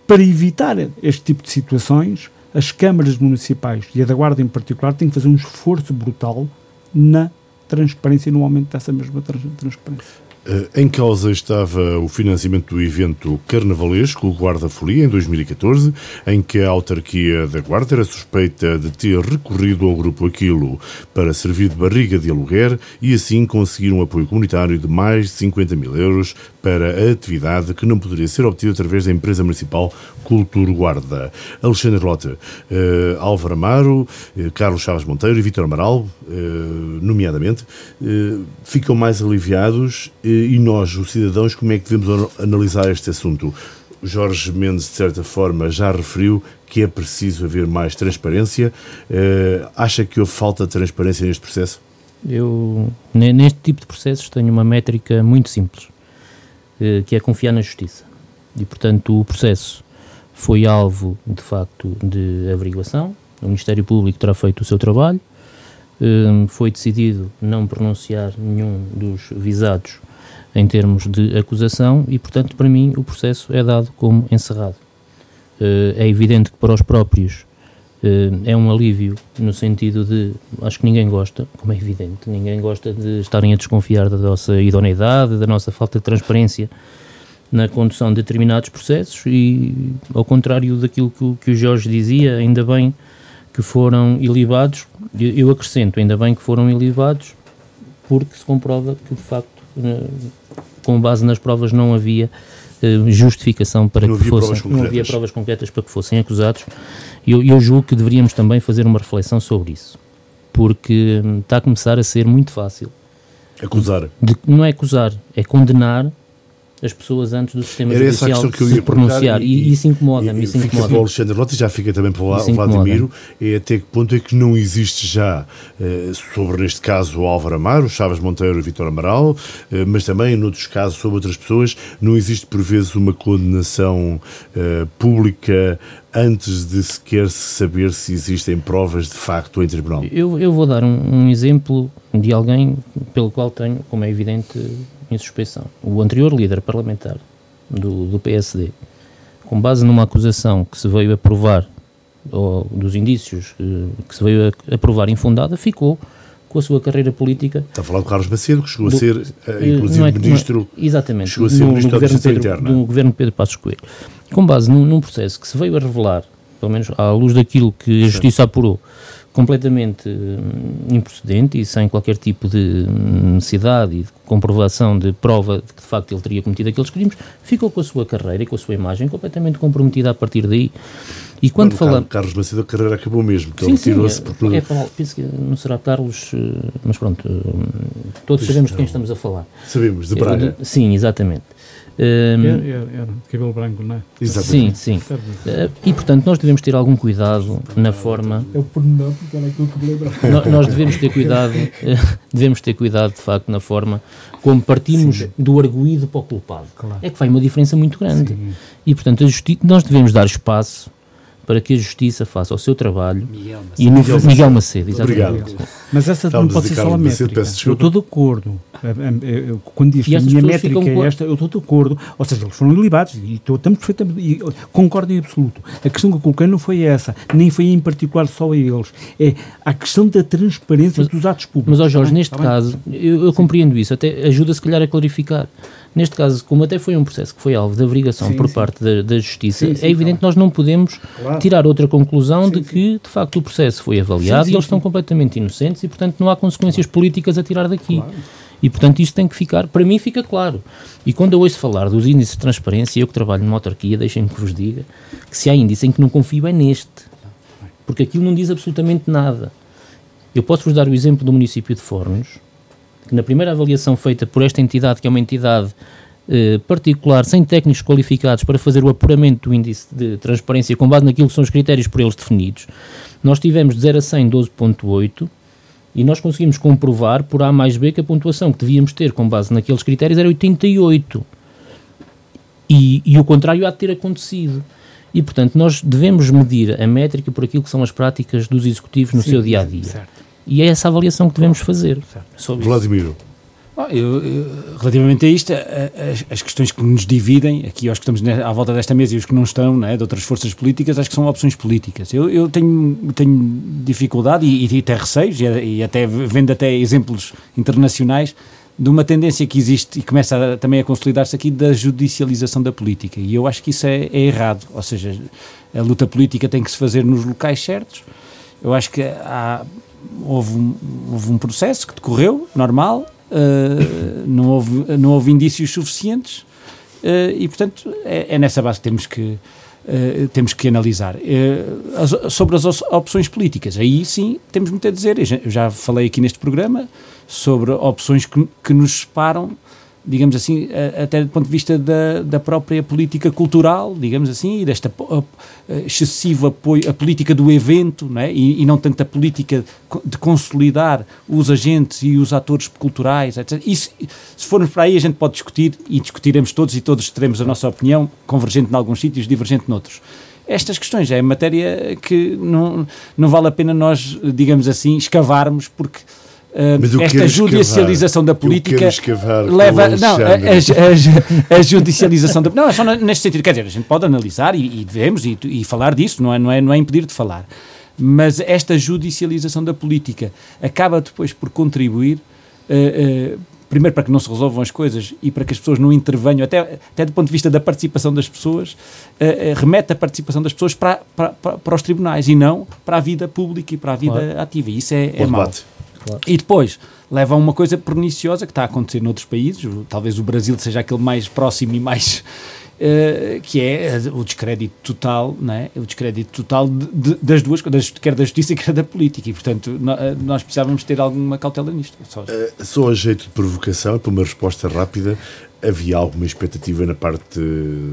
para evitar este tipo de situações, as câmaras municipais e a da Guarda em particular têm que fazer um esforço brutal na transparência e no aumento dessa mesma transparência.
Eh, em causa estava o financiamento do evento carnavalesco, Guarda Folia, em 2014, em que a autarquia da Guarda era suspeita de ter recorrido ao Grupo Aquilo para servir de barriga de aluguer e assim conseguir um apoio comunitário de mais de 50 mil euros para a atividade que não poderia ser obtida através da empresa municipal Cultura Guarda. Alexandre Lota, uh, Álvaro Amaro, uh, Carlos Chaves Monteiro e Vítor Amaral, uh, nomeadamente, ficam mais aliviados e nós, os cidadãos, como é que devemos analisar este assunto? Jorge Mendes, de certa forma, já referiu que é preciso haver mais transparência. acha que houve falta de transparência neste processo?
Eu, neste tipo de processos, tenho uma métrica muito simples, que é confiar na justiça. E, portanto, o processo foi alvo, de facto, de averiguação. O Ministério Público terá feito o seu trabalho. Hum, foi decidido não pronunciar nenhum dos visados em termos de acusação e, portanto, para mim, o processo é dado como encerrado. Uh, é evidente que para os próprios é um alívio no sentido de, acho que ninguém gosta, como é evidente, ninguém gosta de estarem a desconfiar da nossa idoneidade, da nossa falta de transparência na condução de determinados processos e, ao contrário daquilo que, que o Jorge dizia, ainda bem que foram ilibados, eu acrescento, ainda bem que foram ilibados, porque se comprova que, de facto, com base nas provas não havia eh, justificação para
não
que fossem, não havia provas concretas para que fossem acusados. E eu, eu julgo que deveríamos também fazer uma reflexão sobre isso, porque hum, está a começar a ser muito fácil.
Acusar.
De, não é acusar, é condenar as pessoas antes do sistema Era judicial que eu ia pronunciar. E, e, isso incomoda-me. Isso
incomoda para o Alexandre Lota já fica também para o Vladimiro. É até que ponto é que não existe já, eh, sobre neste caso o Álvaro Amaro, Chaves Monteiro e Vitor Amaral, eh, mas também noutros casos sobre outras pessoas, não existe por vezes uma condenação eh, pública antes de sequer saber se existem provas de facto em tribunal?
Eu, eu vou dar um, um exemplo de alguém pelo qual tenho, como é evidente, em suspeição. O anterior líder parlamentar do, do PSD, com base numa acusação que se veio a provar, ou dos indícios que, que se veio a, a provar infundada, ficou com a sua carreira política.
Está a falar do Carlos Macedo, que chegou do, a ser, uh, inclusive, é, ministro.
É, exatamente. Chegou a ser no, ministro no governo, Pedro, interna. no governo Pedro Passos Coelho. Com base num, num, processo que se veio a revelar, pelo menos à luz daquilo que a Justiça apurou, completamente hum, improcedente e sem qualquer tipo de necessidade e de comprovação de prova de que de facto ele teria cometido aqueles crimes, ficou com a sua carreira e com a sua imagem completamente comprometida a partir daí. E quando falamos.
Carlos Macedo, a carreira acabou mesmo, que
sim,
ele tirou-se
é, por. É, é, penso que não será Carlos, eh, mas pronto, eh, todos sabemos de quem estamos a falar.
Sabemos, de Braga.
sim, exatamente.
Um, era, era, cabelo branco, não é?
Exatamente. Sim, sim. Uh, e portanto nós devemos ter algum cuidado na forma.
É o pormenor, porque era aquilo que me lembrava.
Nós devemos ter cuidado, uh, devemos ter cuidado de facto na forma como partimos sim. do arguído para o culpado. Claro. É que faz uma diferença muito grande. Sim. E portanto nós devemos dar espaço para que a Justiça faça o seu trabalho
Miguel
e no Miguel, Miguel Macedo, exatamente.
Obrigado.
Mas essa não pode ser só a métrica. eu estou de acordo. Quando diz que a minha métrica é esta, eu estou de acordo. Ou seja, eles foram ilibados e estou, estamos perfeitamente. E, concordo em absoluto. A questão que eu coloquei não foi essa, nem foi em particular só a eles. É a questão da transparência
mas,
dos atos públicos.
Mas, ó Jorge, neste caso, eu, eu compreendo isso, até ajuda se calhar a clarificar. Neste caso, como até foi um processo que foi alvo de averiguação sim, por sim. parte da, da Justiça, sim, é evidente que nós não podemos claro. tirar outra conclusão de que, de facto, o processo foi avaliado e eles estão completamente inocentes e, portanto, não há consequências claro. políticas a tirar daqui. Claro. E, portanto, isto tem que ficar, para mim fica claro. E quando eu ouço falar dos índices de transparência, eu que trabalho numa autarquia, deixem-me que vos diga que se há índice em que não confio é neste. Porque aquilo não diz absolutamente nada. Eu posso-vos dar o exemplo do município de Fornos, que na primeira avaliação feita por esta entidade, que é uma entidade eh, particular, sem técnicos qualificados para fazer o apuramento do índice de transparência com base naquilo que são os critérios por eles definidos, nós tivemos de 0 a 100 12.8 e nós conseguimos comprovar por A mais B que a pontuação que devíamos ter com base naqueles critérios era 88. E, e o contrário há de ter acontecido. E, portanto, nós devemos medir a métrica por aquilo que são as práticas dos executivos no Sim, seu dia a dia. Certo. E é essa avaliação que devemos fazer.
Vladimiro.
Eu, eu, relativamente a isto, as, as, questões que nos dividem, aqui aos que estamos à volta desta mesa e os que não estão, né, de outras forças políticas, acho que são opções políticas. Eu, eu tenho, tenho dificuldade e, e até receios, e, e, até vendo até exemplos internacionais, de uma tendência que existe e começa a, também a consolidar-se aqui da judicialização da política. E eu acho que isso é, é errado. Ou seja, a luta política tem que se fazer nos locais certos. Eu acho que há houve um, houve um processo que decorreu, normal, uh, não, houve, não houve indícios suficientes uh, e, portanto, é, é, nessa base que temos que, uh, temos que analisar. As, sobre as opções políticas, aí sim temos muito a dizer. Eu já falei aqui neste programa sobre opções que, que nos separam digamos assim, até do ponto de vista da, da própria política cultural, digamos assim, e desta excessivo apoio, a política do evento, não é? e, e, não tanto a política de consolidar os agentes e os atores culturais, etc. Isso, se formos para aí, a gente pode discutir e discutiremos todos e todos teremos a nossa opinião, convergente em alguns sítios, divergente noutros estas questões é matéria que não, não vale a pena nós, digamos assim, escavarmos, porque Uh, esta judicialização
escavar.
da política leva não a, a, a, judicialização da não é só neste sentido quer dizer a gente pode analisar e, e devemos e, e, falar disso não é não é não é impedir de falar mas esta judicialização da política acaba depois por contribuir uh, uh, primeiro para que não se resolvam as coisas e para que as pessoas não intervenham, até, até do ponto de vista da participação das pessoas, uh, uh, remete a participação das pessoas para, para, para, para, os tribunais e não para a vida pública e para a vida claro. ativa. E isso é, é mau. Claro. E depois leva a uma coisa perniciosa que está a acontecer noutros países, talvez o Brasil seja aquele mais próximo e mais. Uh, que é o descrédito total, né? o descrédito total de, de, das duas, das, quer da justiça quer da política, e portanto no, eh, nós precisávamos ter alguma cautela nisto.
Só, uh, só a jeito de provocação, para uma resposta rápida, havia alguma expectativa na parte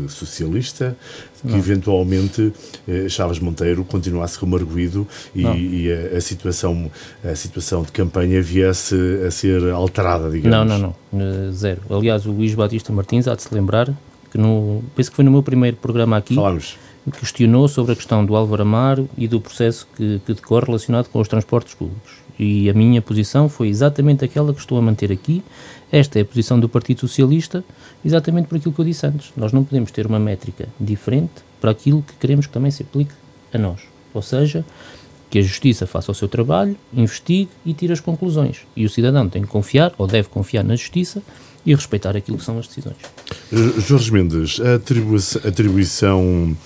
socialista que não. eventualmente eh, Chaves Monteiro continuasse como arguído e, e a, a, situação, a situação de campanha viesse a ser alterada, digamos.
Não, não, não, eh, zero. Aliás, o Luís Batista Martins há de se lembrar que no, penso que foi no meu primeiro programa aqui.
Falamos
questionou sobre a questão do Álvaro Amaro e do processo que, que decorre relacionado com os transportes públicos. E a minha posição foi exatamente aquela que estou a manter aqui, esta é a posição do Partido Socialista, exatamente por aquilo que eu disse antes. Nós não podemos ter uma métrica diferente para aquilo que queremos que também se aplique a nós. Ou seja, que a Justiça faça o seu trabalho, investigue e tire as conclusões. E o cidadão tem que confiar, ou deve confiar na Justiça, e respeitar aquilo que são as decisões.
Jorge Mendes, a atribuição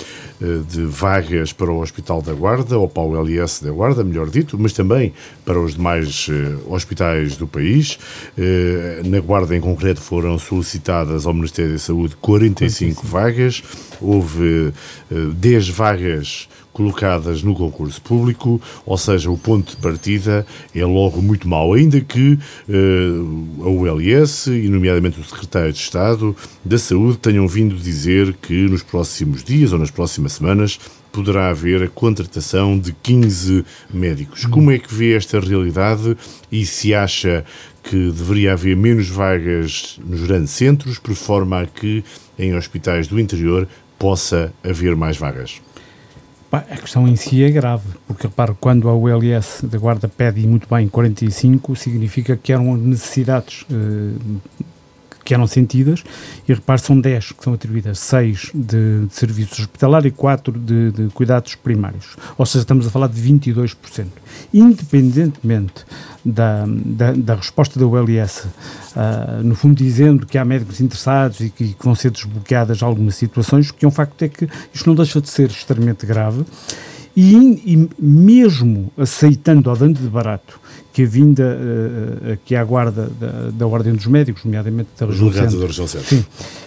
eh, de vagas para o Hospital da Guarda, ou para o LS da Guarda, melhor dito, mas também para os demais eh, hospitais do país. Eh, na Guarda, em concreto, foram solicitadas ao Ministério da Saúde 45 vagas, houve 10 vagas colocadas no concurso público, ou seja, o ponto de partida é logo muito mau, ainda que uh, a ULS, e nomeadamente o Secretário de Estado da Saúde, tenham vindo dizer que nos próximos dias ou nas próximas semanas poderá haver a contratação de 15 médicos. Como é que vê esta realidade e se acha que deveria haver menos vagas nos grandes centros, por forma a que em hospitais do interior possa haver mais vagas?
A questão em si é grave, porque reparo, quando a ULS da Guarda pede muito bem 45, significa que eram necessidades eh, que eram sentidas, e repare, são 10 que são atribuídas, 6 de, de serviços hospitalares e 4 de, de, cuidados primários. Ou seja, estamos a falar de 22%. Independentemente da, da, da resposta da ULS, uh, ah, no fundo dizendo que há médicos interessados e que, que vão ser desbloqueadas algumas situações, o que é um facto é que isto não deixa de ser extremamente grave, e, e mesmo aceitando ao dando de barato que a vinda uh, aqui à guarda da, da Ordem dos Médicos, nomeadamente da
Região Centro, da Região Centro.
Sim,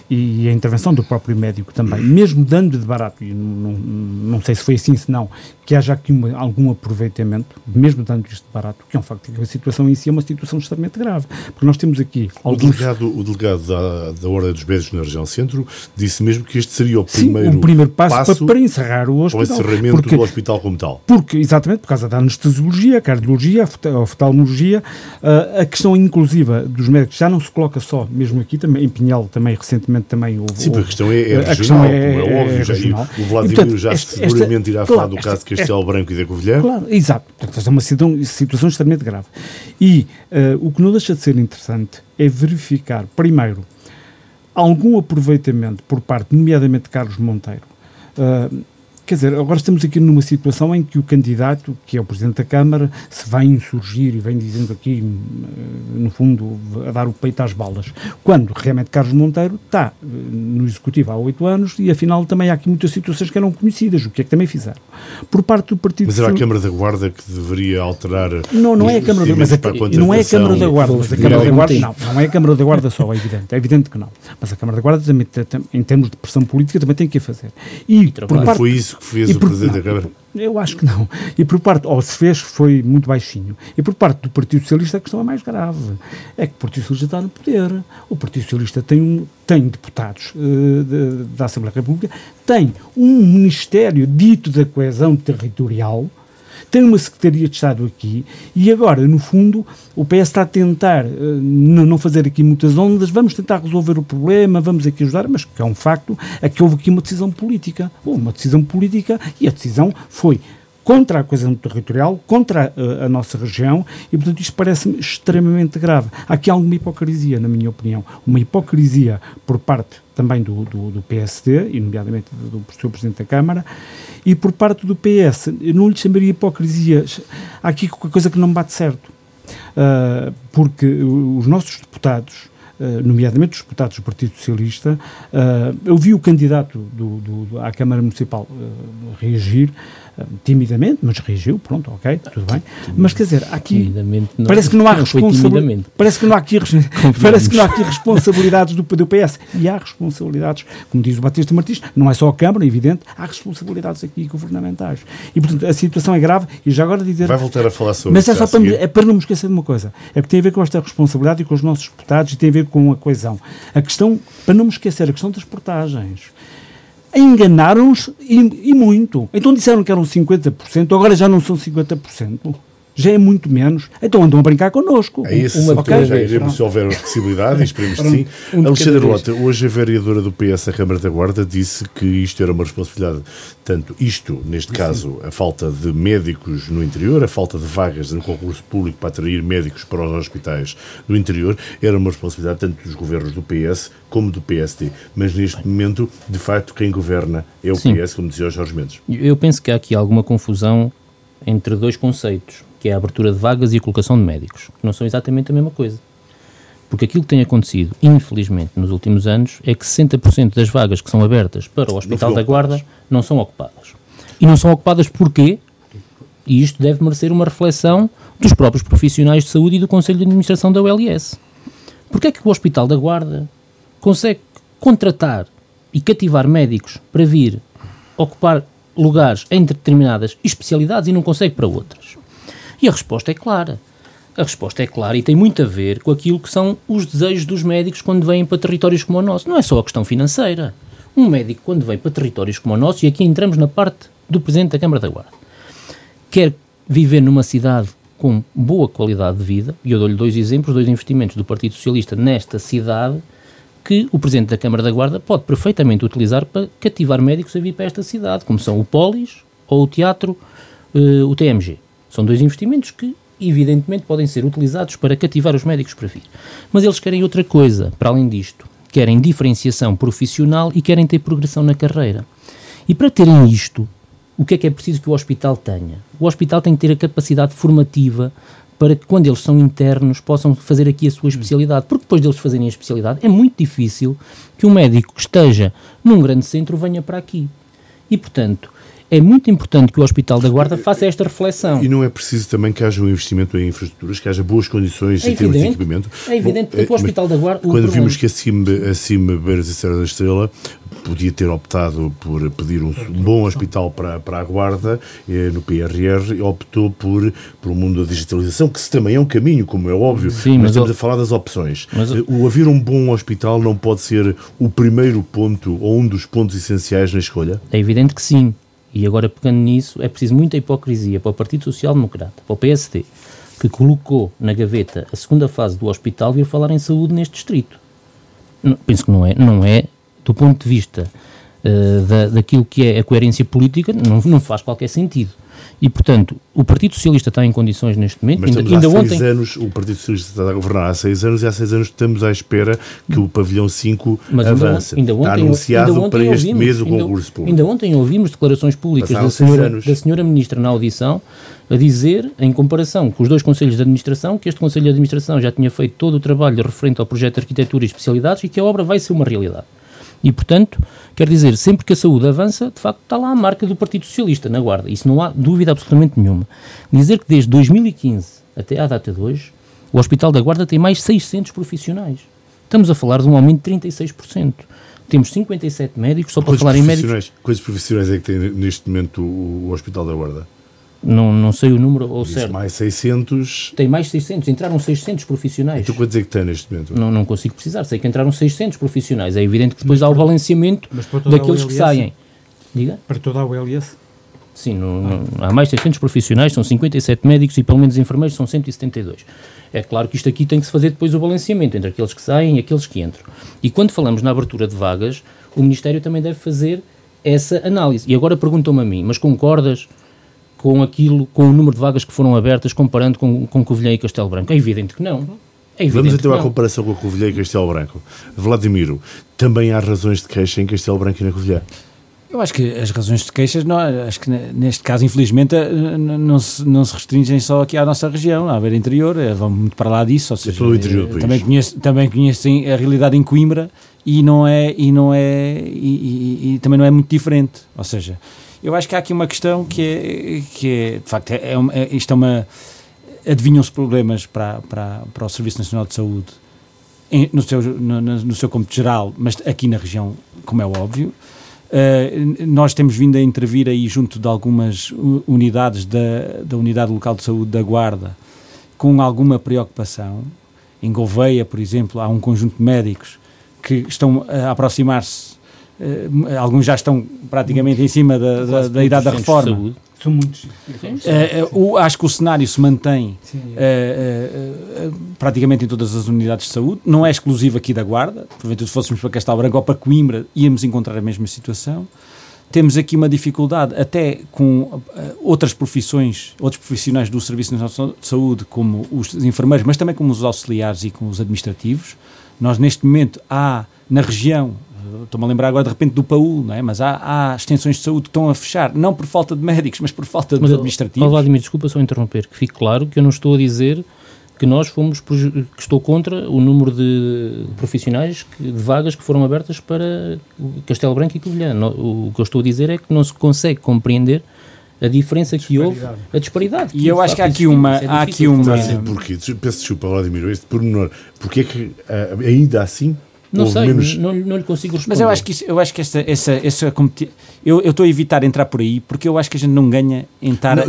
e a intervenção do próprio médico também, mesmo dando de barato, e não, não sei se foi assim, se não, que haja aqui uma, algum aproveitamento, mesmo dando isto de barato, que é um facto que a situação em si é uma situação extremamente grave, porque nós temos aqui
alguns... O delegado, o delegado da, da Ordem dos Médicos na Região Centro disse mesmo que este seria o primeiro,
Sim, o primeiro passo, passo para, para, encerrar o hospital.
o encerramento porque, do hospital como tal.
Porque, exatamente, por causa da anestesiologia, a cardiologia, a oftalmologia, uh, a questão inclusiva dos médicos já não se coloca só, mesmo aqui também, em Pinhal também, recentemente também houve...
Sim, a questão é, é regional, a é, é, é óbvio, é. Já, o Vladimir e, portanto, já esta, seguramente irá claro, falar do caso de Castelo Branco e da Covilhã.
Claro, exato, portanto, esta é uma situação, situação extremamente grave. E uh, o que não deixa de ser interessante é verificar, primeiro, algum aproveitamento por parte, nomeadamente de Carlos Monteiro, uh, Quer dizer, agora estamos aqui numa situação em que o candidato, que é o Presidente da Câmara, se vai insurgir e vem dizendo aqui, eh, no fundo, a dar o peito às balas. Quando realmente Carlos Monteiro está eh, no Executivo há oito anos e afinal também há aqui muitas situações que eram conhecidas, o que é que também fizeram. Por parte do Partido
Mas era a Câmara da Guarda que deveria alterar.
Não, não é a Câmara da Guarda. Não é a Câmara da Guarda, mas a Câmara da Guarda não. Não é a Câmara da Guarda só, é evidente. É evidente que não. Mas a Câmara da Guarda também, em termos de pressão política, também tem que a fazer.
E, por parte, foi isso que fez o Presidente da Câmara?
Eu acho que não. E por parte, ou se fez, foi muito baixinho. E por parte do Partido Socialista a questão é mais grave. É que o Partido Socialista está no poder. O Partido Socialista tem, um, tem deputados uh, de, da Assembleia República, tem um Ministério dito da coesão territorial, tem uma Secretaria de Estado aqui e agora, no fundo, o PS está a tentar uh, não fazer aqui muitas ondas, vamos tentar resolver o problema, vamos aqui ajudar, mas que é um facto, é que houve aqui uma decisão política. Houve uma decisão política e a decisão foi contra a coesão territorial, contra a, eh, a nossa região, e portanto isto parece-me extremamente grave. Há aqui alguma hipocrisia, na minha opinião, uma hipocrisia por parte também do, do, do PSD, e nomeadamente do, do Sr. Presidente da Câmara, e por parte do PS. Eu não lhe chamaria hipocrisia, há aqui qualquer coisa que não bate certo, uh, porque os nossos deputados, Uh, nomeadamente os deputados do Partido Socialista, uh, eu vi o candidato do, do, à Câmara Municipal uh, reagir timidamente, mas reagiu, pronto, ok, tudo bem. Mas quer dizer, aqui não, parece que não há responsabilidade, parece que não há aqui parece que não há aqui responsabilidades do, do PS e há responsabilidades, como diz o Batista Martins, não é só a Câmara, é evidente, há responsabilidades aqui governamentais. E portanto a situação é grave e já agora dizer
Vai voltar a falar sobre
Mas é só para, é para não me esquecer de uma coisa, é que tem a ver com esta responsabilidade e com os nossos deputados e tem a ver com a coesão. A questão, para não me esquecer, a questão das portagens enganaram-nos e, e, muito. Então disseram que eram 50%, agora já não são 50% já é muito menos, então andam a brincar connosco.
É isso, uma okay. já iremos se houver possibilidade, esperemos que sim. Um Alexandre Lota, hoje a vereadora do PS, da Câmara da Guarda, disse que isto era uma responsabilidade, tanto isto, neste caso, a falta de médicos no interior, a falta de vagas no concurso público para atrair médicos para os hospitais do interior, era uma responsabilidade tanto dos governos do PS como do PSD. Mas neste momento, de facto, quem governa é o sim. PS, como dizia o Jorge Mendes.
Eu penso que há aqui alguma confusão entre dois conceitos que é a abertura de vagas e a colocação de médicos, que não são exatamente a mesma coisa. Porque aquilo que tem acontecido, infelizmente, nos últimos anos, é que 60% das vagas que são abertas para o Hospital da Guarda não são ocupadas. E não são ocupadas porquê? E isto deve merecer uma reflexão dos próprios profissionais de saúde e do Conselho de Administração da ULS. Porquê é que o Hospital da Guarda consegue contratar e cativar médicos para vir ocupar lugares em determinadas especialidades e não consegue para outras? E a resposta é clara. A resposta é clara e tem muito a ver com aquilo que são os desejos dos médicos quando vêm para territórios como o nosso. Não é só a questão financeira. Um médico, quando vem para territórios como o nosso, e aqui entramos na parte do Presidente da Câmara da Guarda, quer viver numa cidade com boa qualidade de vida, e eu dou-lhe dois exemplos, dois investimentos do Partido Socialista nesta cidade, que o Presidente da Câmara da Guarda pode perfeitamente utilizar para cativar médicos a vir para esta cidade, como são o Polis ou o Teatro, uh, o TMG. São dois investimentos que, evidentemente, podem ser utilizados para cativar os médicos para vir. Mas eles querem outra coisa, para além disto. Querem diferenciação profissional e querem ter progressão na carreira. E para terem isto, o que é que é preciso que o hospital tenha? O hospital tem que ter a capacidade formativa para que quando eles são internos possam fazer aqui a sua especialidade, porque depois deles fazerem a especialidade é muito difícil que um médico que esteja num grande centro venha para aqui. E, portanto, é muito importante que o Hospital da Guarda faça esta reflexão.
E não é preciso também que haja um investimento em infraestruturas, que haja boas condições
é
em termos de equipamento.
É evidente, porque Bom, o Hospital da Guarda...
Quando vimos que acima, acima Beiras e Serra da Estrela podia ter optado por pedir um, bom hospital para, para a Guarda, eh, no PRR, optou por, por um mundo da digitalização, que também é um caminho, como é óbvio, Sim, mas, mas estamos a falar das opções. Mas... Eh, o haver um bom hospital não pode ser o primeiro ponto ou um dos pontos essenciais na escolha?
É evidente que sim. E agora, pegando nisso, é preciso muita hipocrisia para o Partido Social Democrata, para o PSD, que colocou na gaveta a segunda fase do hospital vir falar em saúde neste distrito. Penso que não é, não é do ponto de vista uh, da, daquilo que é a coerência política, não, não faz qualquer sentido. E, portanto, o Partido Socialista está em condições neste momento.
Mas ainda, ainda há seis ontem... anos, o Partido Socialista está a governar há seis anos e há seis anos estamos à espera que o pavilhão 5 Mas avance. Ainda, ainda ontem, está anunciado ainda para este ouvimos, mês o concurso público.
Ainda ontem ouvimos declarações públicas da senhora, da senhora Ministra na audição a dizer, em comparação com os dois Conselhos de Administração, que este Conselho de Administração já tinha feito todo o trabalho referente ao projeto de arquitetura e especialidades e que a obra vai ser uma realidade. E, portanto, quer dizer, sempre que a saúde avança, de facto está lá a marca do Partido Socialista na guarda. Isso não há dúvida absolutamente nenhuma. Dizer que desde 2015 até à data de hoje, o Hospital da Guarda tem mais 600 profissionais. Estamos a falar de um aumento de 36%. Temos 57 médicos, só para falar em médicos.
Quantos profissionais é que tem neste momento o, o Hospital da Guarda?
Não, não sei o número ou certo.
mais 600.
Tem mais 600, entraram 600 profissionais.
Então quantos é que tem neste momento?
Não, não consigo precisar, sei que entraram 600 profissionais. É evidente que depois há o balanceamento daqueles que saem.
Diga? Para toda a ULS?
Sim, não, não, há mais 600 profissionais, são 57 médicos e pelo menos enfermeiros são 172. É claro que isto aqui tem que se fazer depois o balanceamento entre aqueles que saem e aqueles que entram. E quando falamos na abertura de vagas, o Ministério também deve fazer essa análise. E agora perguntam-me a mim, mas concordas com aquilo, com o número de vagas que foram abertas comparando com, com Covilhã e Castelo Branco? É evidente que não. É evidente
Vamos então à comparação com a Covilhã e Castelo Branco. Vladimiro, também há razões de queixa em Castelo Branco e na Covilhã?
Eu acho que as razões de queixas, não, acho que neste caso, infelizmente, eh, não se, não se restringem só aqui à nossa região, à beira interior, eh, vão muito para lá disso. Ou seja,
interior do
também conheço, também conheço a realidade em Coimbra e não é e não é e, e, e também não é muito diferente. Ou seja, eu acho que há aqui uma questão que é, que é de facto, é, é, é isto é uma. Adivinham-se problemas para, para, para o Serviço Nacional de Saúde em, no, seu, no, no seu cômputo geral, mas aqui na região, como é óbvio. Uh, nós temos vindo a intervir aí junto de algumas unidades da, da Unidade Local de Saúde da Guarda com alguma preocupação. Em Gouveia, por exemplo, há um conjunto de médicos que estão a aproximar-se alguns já estão praticamente em cima da, da, da idade da reforma.
São muitos.
Uh, acho que o cenário se mantém uh, praticamente em todas as unidades de saúde. Não é exclusivo aqui da Guarda. Porventura, se fôssemos para Castelo Branco ou para Coimbra, íamos encontrar a mesma situação. Temos aqui uma dificuldade até com outras profissões, outros profissionais do Serviço Nacional de Saúde, como os enfermeiros, mas também como os auxiliares e com os administrativos. Nós, neste momento, há na região Estou-me a lembrar agora de repente do PAU, não é? mas há, há, extensões de saúde que estão a fechar, não por falta de médicos, mas por falta de mas, administrativos.
Vladimir, desculpa só interromper, que fique claro que eu não estou a dizer que nós fomos, que estou contra o número de profissionais, de vagas que foram abertas para Castelo Branco e Covilhã. O que eu estou a dizer é que não se consegue compreender a diferença que houve, a disparidade.
E eu acho que há aqui uma.
É
há aqui uma...
Assim, porquê? Peço desculpa, Vladimir, este pormenor. Porque é que uh, ainda assim
não sei, menos... não, não lhe consigo responder.
Mas eu acho que, isso, eu acho que essa, essa, essa eu, eu estou a evitar entrar por aí porque eu acho que a gente não ganha em estar, é, a, é,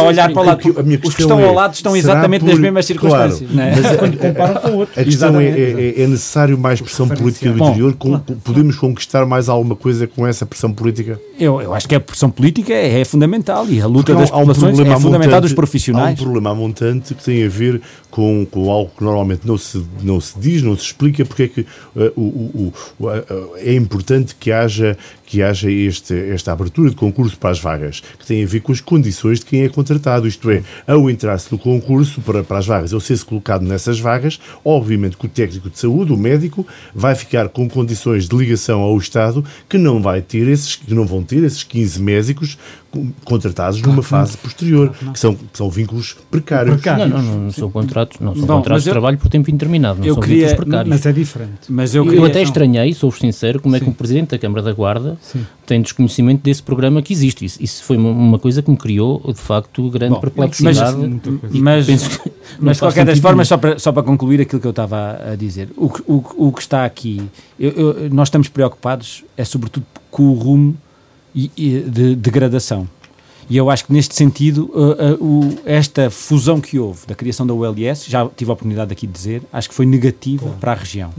olhar para o lado. Os que estão ao lado estão exatamente nas mesmas circunstâncias. Claro,
é? Mas quando comparam com outros. A questão é, é, é, necessário mais pressão política do interior? Bom, claro. Podemos conquistar mais alguma coisa com essa pressão política?
Eu, eu acho que a pressão política é, é fundamental e a luta das populações um é fundamental dos profissionais.
Há um problema montante que tem a ver com, com algo que normalmente não se, não se diz, não se explica, porque é que uh, o, o, é importante que haja, que haja este, esta abertura de concurso para as vagas, que tem a ver com as condições de quem é contratado, isto é, ao entrar-se no concurso para, para as vagas, ou ser-se colocado nessas vagas, obviamente que o técnico de saúde, o médico, vai ficar com condições de ligação ao Estado que não vai ter esses, que não vão ter esses 15 médicos contratados claro, numa fase posterior, claro, que, são, que são vínculos precários.
precários. Não, não, não são contratos, não são Bom, contratos de eu, trabalho por tempo indeterminado, não
eu
são
queria,
vínculos precários.
Mas é diferente.
Mas eu, queria, eu até estranhei, sou sincero, como é que o Presidente da Câmara da Guarda Sim. tem desconhecimento desse programa que existe. Isso, isso foi uma coisa que me criou, de facto, grande Bom, perplexidade.
Mas, mas, mas de qualquer das formas, só para, só para concluir aquilo que eu estava a dizer, o, o, o que está aqui, eu, eu, nós estamos preocupados é sobretudo com o rumo de degradação. E eu acho que neste sentido, uh, uh, o, esta fusão que houve da criação da ULS, já tive a oportunidade aqui de dizer, acho que foi negativa Bom, para a região.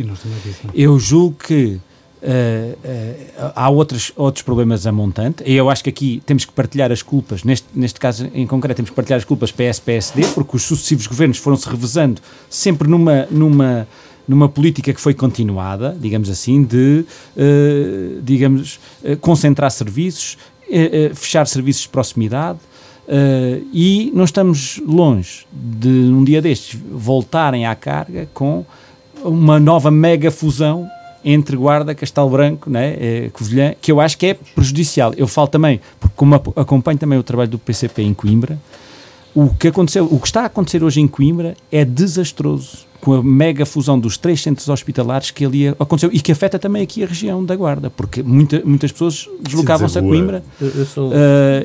Eu julgo que Uh, uh, há outros, outros problemas a montante, e eu acho que aqui temos que partilhar as culpas, neste, neste caso em concreto, temos que partilhar as culpas PS-PSD, porque os sucessivos governos foram-se revezando sempre numa, numa, numa política que foi continuada, digamos assim, de, uh, digamos, concentrar serviços, eh, fechar serviços de proximidade uh, e não estamos longe de, um dia destes, voltarem à carga com uma nova mega fusão entre Guarda, Castelo Branco, né, Covilhã, que eu acho que é prejudicial. Eu falo também, porque como acompanho também o trabalho do PCP em Coimbra, o que aconteceu, o que está a acontecer hoje em Coimbra é desastroso com a mega fusão dos três centros hospitalares que ali aconteceu e que afeta também aqui a região da Guarda, porque muita, muitas pessoas deslocavam-se a Coimbra. Sou... uh,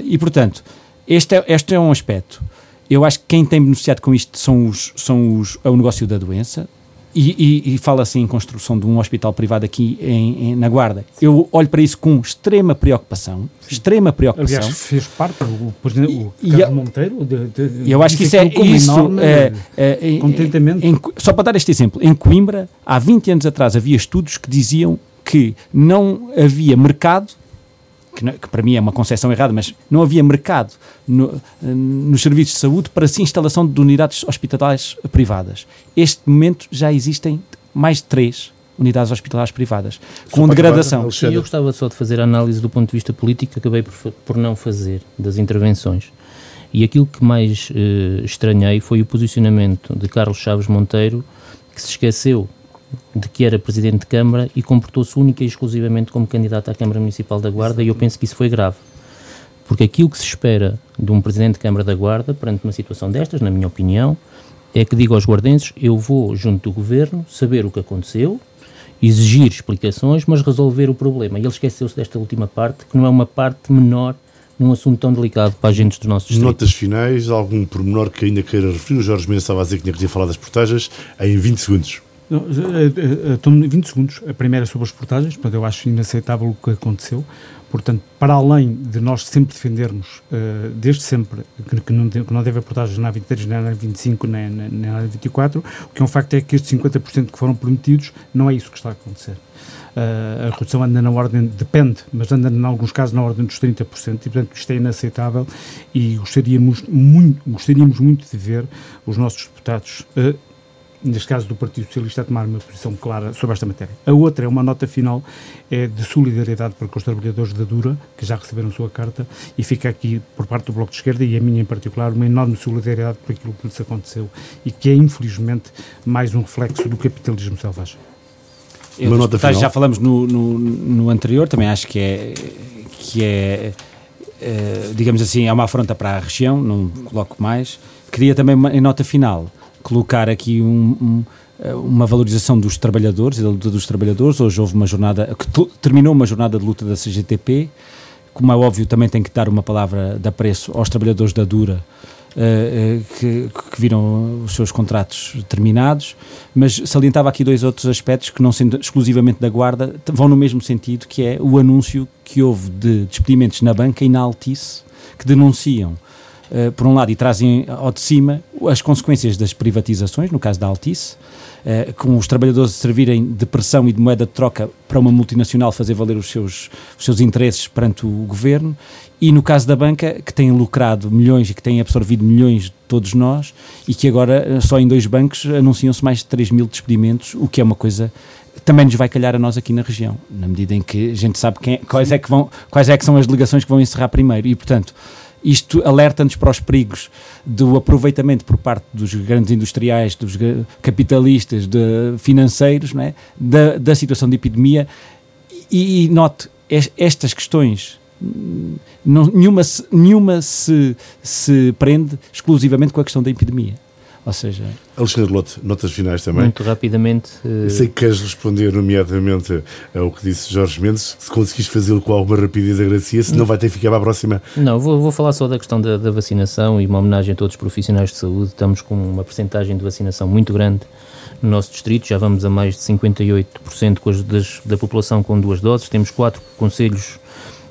e, portanto, este é, este é um aspecto. Eu acho que quem tem beneficiado com isto são os, são os, é o negócio da doença, e, e, e fala-se em construção de um hospital privado aqui em, em, na Guarda. Eu olho para isso com extrema preocupação. Sim. Extrema preocupação.
Aliás, fez parte o, o, o Carlos Monteiro. De,
de, eu acho que isso é isso. É, é, é, contentamento. Em, só para dar este exemplo, em Coimbra, há 20 anos atrás, havia estudos que diziam que não havia mercado que, que, para mim é uma concepção errada, mas não havia mercado no, nos serviços de saúde para a instalação de unidades hospitalares privadas. Este momento já existem mais de três unidades hospitalares privadas, com degradação.
Sim, eu gostava só de fazer a análise do ponto de vista político, acabei por, por não fazer, das intervenções. E aquilo que mais eh, estranhei foi o posicionamento de Carlos Chaves Monteiro, que se esqueceu de que era Presidente de Câmara e comportou-se única e exclusivamente como candidato à Câmara Municipal da Guarda e eu penso que isso foi grave. Porque aquilo que se espera de um Presidente de Câmara da Guarda, perante uma situação destas, na minha opinião, é que diga aos guardenses, eu vou junto do Governo saber o que aconteceu, exigir explicações, mas resolver o problema. E ele esqueceu-se desta última parte, que não é uma parte menor num assunto tão delicado para agentes dos nossos distritos.
Notas finais, algum pormenor que ainda queira referir? O Jorge Mendes estava a dizer que tinha que falar das portagens em 20 segundos.
Não, 20 segundos. A primeira é sobre as portagens, portanto, eu acho inaceitável o que aconteceu. Portanto, para além de nós sempre defendermos, uh, desde sempre, que, que, não, que não deve haver portagens na 23, nem na 25, nem, nem, nem na 24, o que é um facto é que estes 50% que foram prometidos não é isso que está a acontecer. Uh, a redução anda na ordem, depende, mas anda em alguns casos na ordem dos 30%, e portanto isto é inaceitável e gostaríamos muito, gostaríamos muito de ver os nossos deputados uh, neste caso do Partido Socialista, a tomar uma posição clara sobre esta matéria. A outra é uma nota final é de solidariedade para com os trabalhadores da Dura, que já receberam a sua carta, e fica aqui, por parte do Bloco de Esquerda, e a minha em particular, uma enorme solidariedade por aquilo que lhes aconteceu e que é, infelizmente, mais um reflexo do capitalismo selvagem.
Eu, uma nota final. Já falamos no, no, no anterior, também acho que é, que é uh, digamos assim, é uma afronta para a região, não coloco mais. Queria também, em nota final, colocar aqui um, um uma valorização dos trabalhadores e da luta dos trabalhadores. Hoje houve uma jornada, que terminou uma jornada de luta da CGTP, como é óbvio, também tem que dar uma palavra de apreço aos trabalhadores da Dura, Uh, que, que, viram os seus contratos terminados, mas salientava aqui dois outros aspectos que, não sendo exclusivamente da Guarda, vão no mesmo sentido, que é o anúncio que houve de despedimentos na banca e na Altice, que denunciam, uh, por um lado, e trazem ao de cima as consequências das privatizações, no caso da Altice, eh, com os trabalhadores servirem de pressão e de moeda de troca para uma multinacional fazer valer os seus, os seus interesses perante o governo, e no caso da banca, que tem lucrado milhões e que tem absorvido milhões de todos nós, e que agora eh, só em dois bancos anunciam-se mais de 3 mil despedimentos, o que é uma coisa também nos vai calhar a nós aqui na região, na medida em que a gente sabe quem, é, quais, é que vão, quais é que são as delegações que vão encerrar primeiro. E, portanto, isto alerta-nos para os perigos do aproveitamento por parte dos grandes industriais, dos capitalistas, de financeiros, é? da, da situação de epidemia. E, e note, estas questões não, nenhuma, nenhuma se, se prende exclusivamente com a questão da epidemia. Ou seja.
Alexandre Lotte, notas finais também.
Muito rapidamente.
Uh... Sei que queres responder, nomeadamente, ao que disse Jorge Mendes. Se conseguires fazê-lo com alguma rapidez, agradecia. Se não, vai ter que ficar para a próxima.
Não, vou, vou falar só da questão da, da, vacinação e uma homenagem a todos os profissionais de saúde. Estamos com uma percentagem de vacinação muito grande no nosso distrito. Já vamos a mais de 58% com as, das, da população com duas doses. Temos quatro conselhos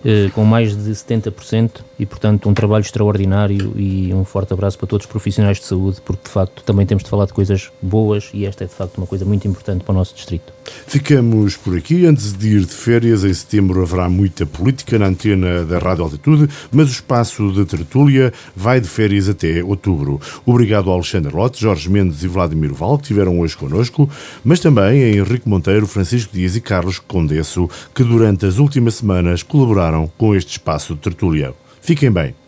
eh, com mais de 70% e, portanto, um trabalho extraordinário e um forte abraço para todos os profissionais de saúde, porque de facto também temos de falar de coisas boas e esta é de facto uma coisa muito importante para o nosso distrito.
Ficamos por aqui. Antes de ir de férias, em setembro haverá muita política na antena da Rádio Altitude, mas o espaço de tertúlia vai de férias até outubro. Obrigado ao Alexandre Lotte, Jorge Mendes e Vladimir Val, que estiveram hoje connosco, mas também a Henrique Monteiro, Francisco Dias e Carlos Condesso, que durante as últimas semanas colaboraram com este espaço de tertúlia. Fiquem bem.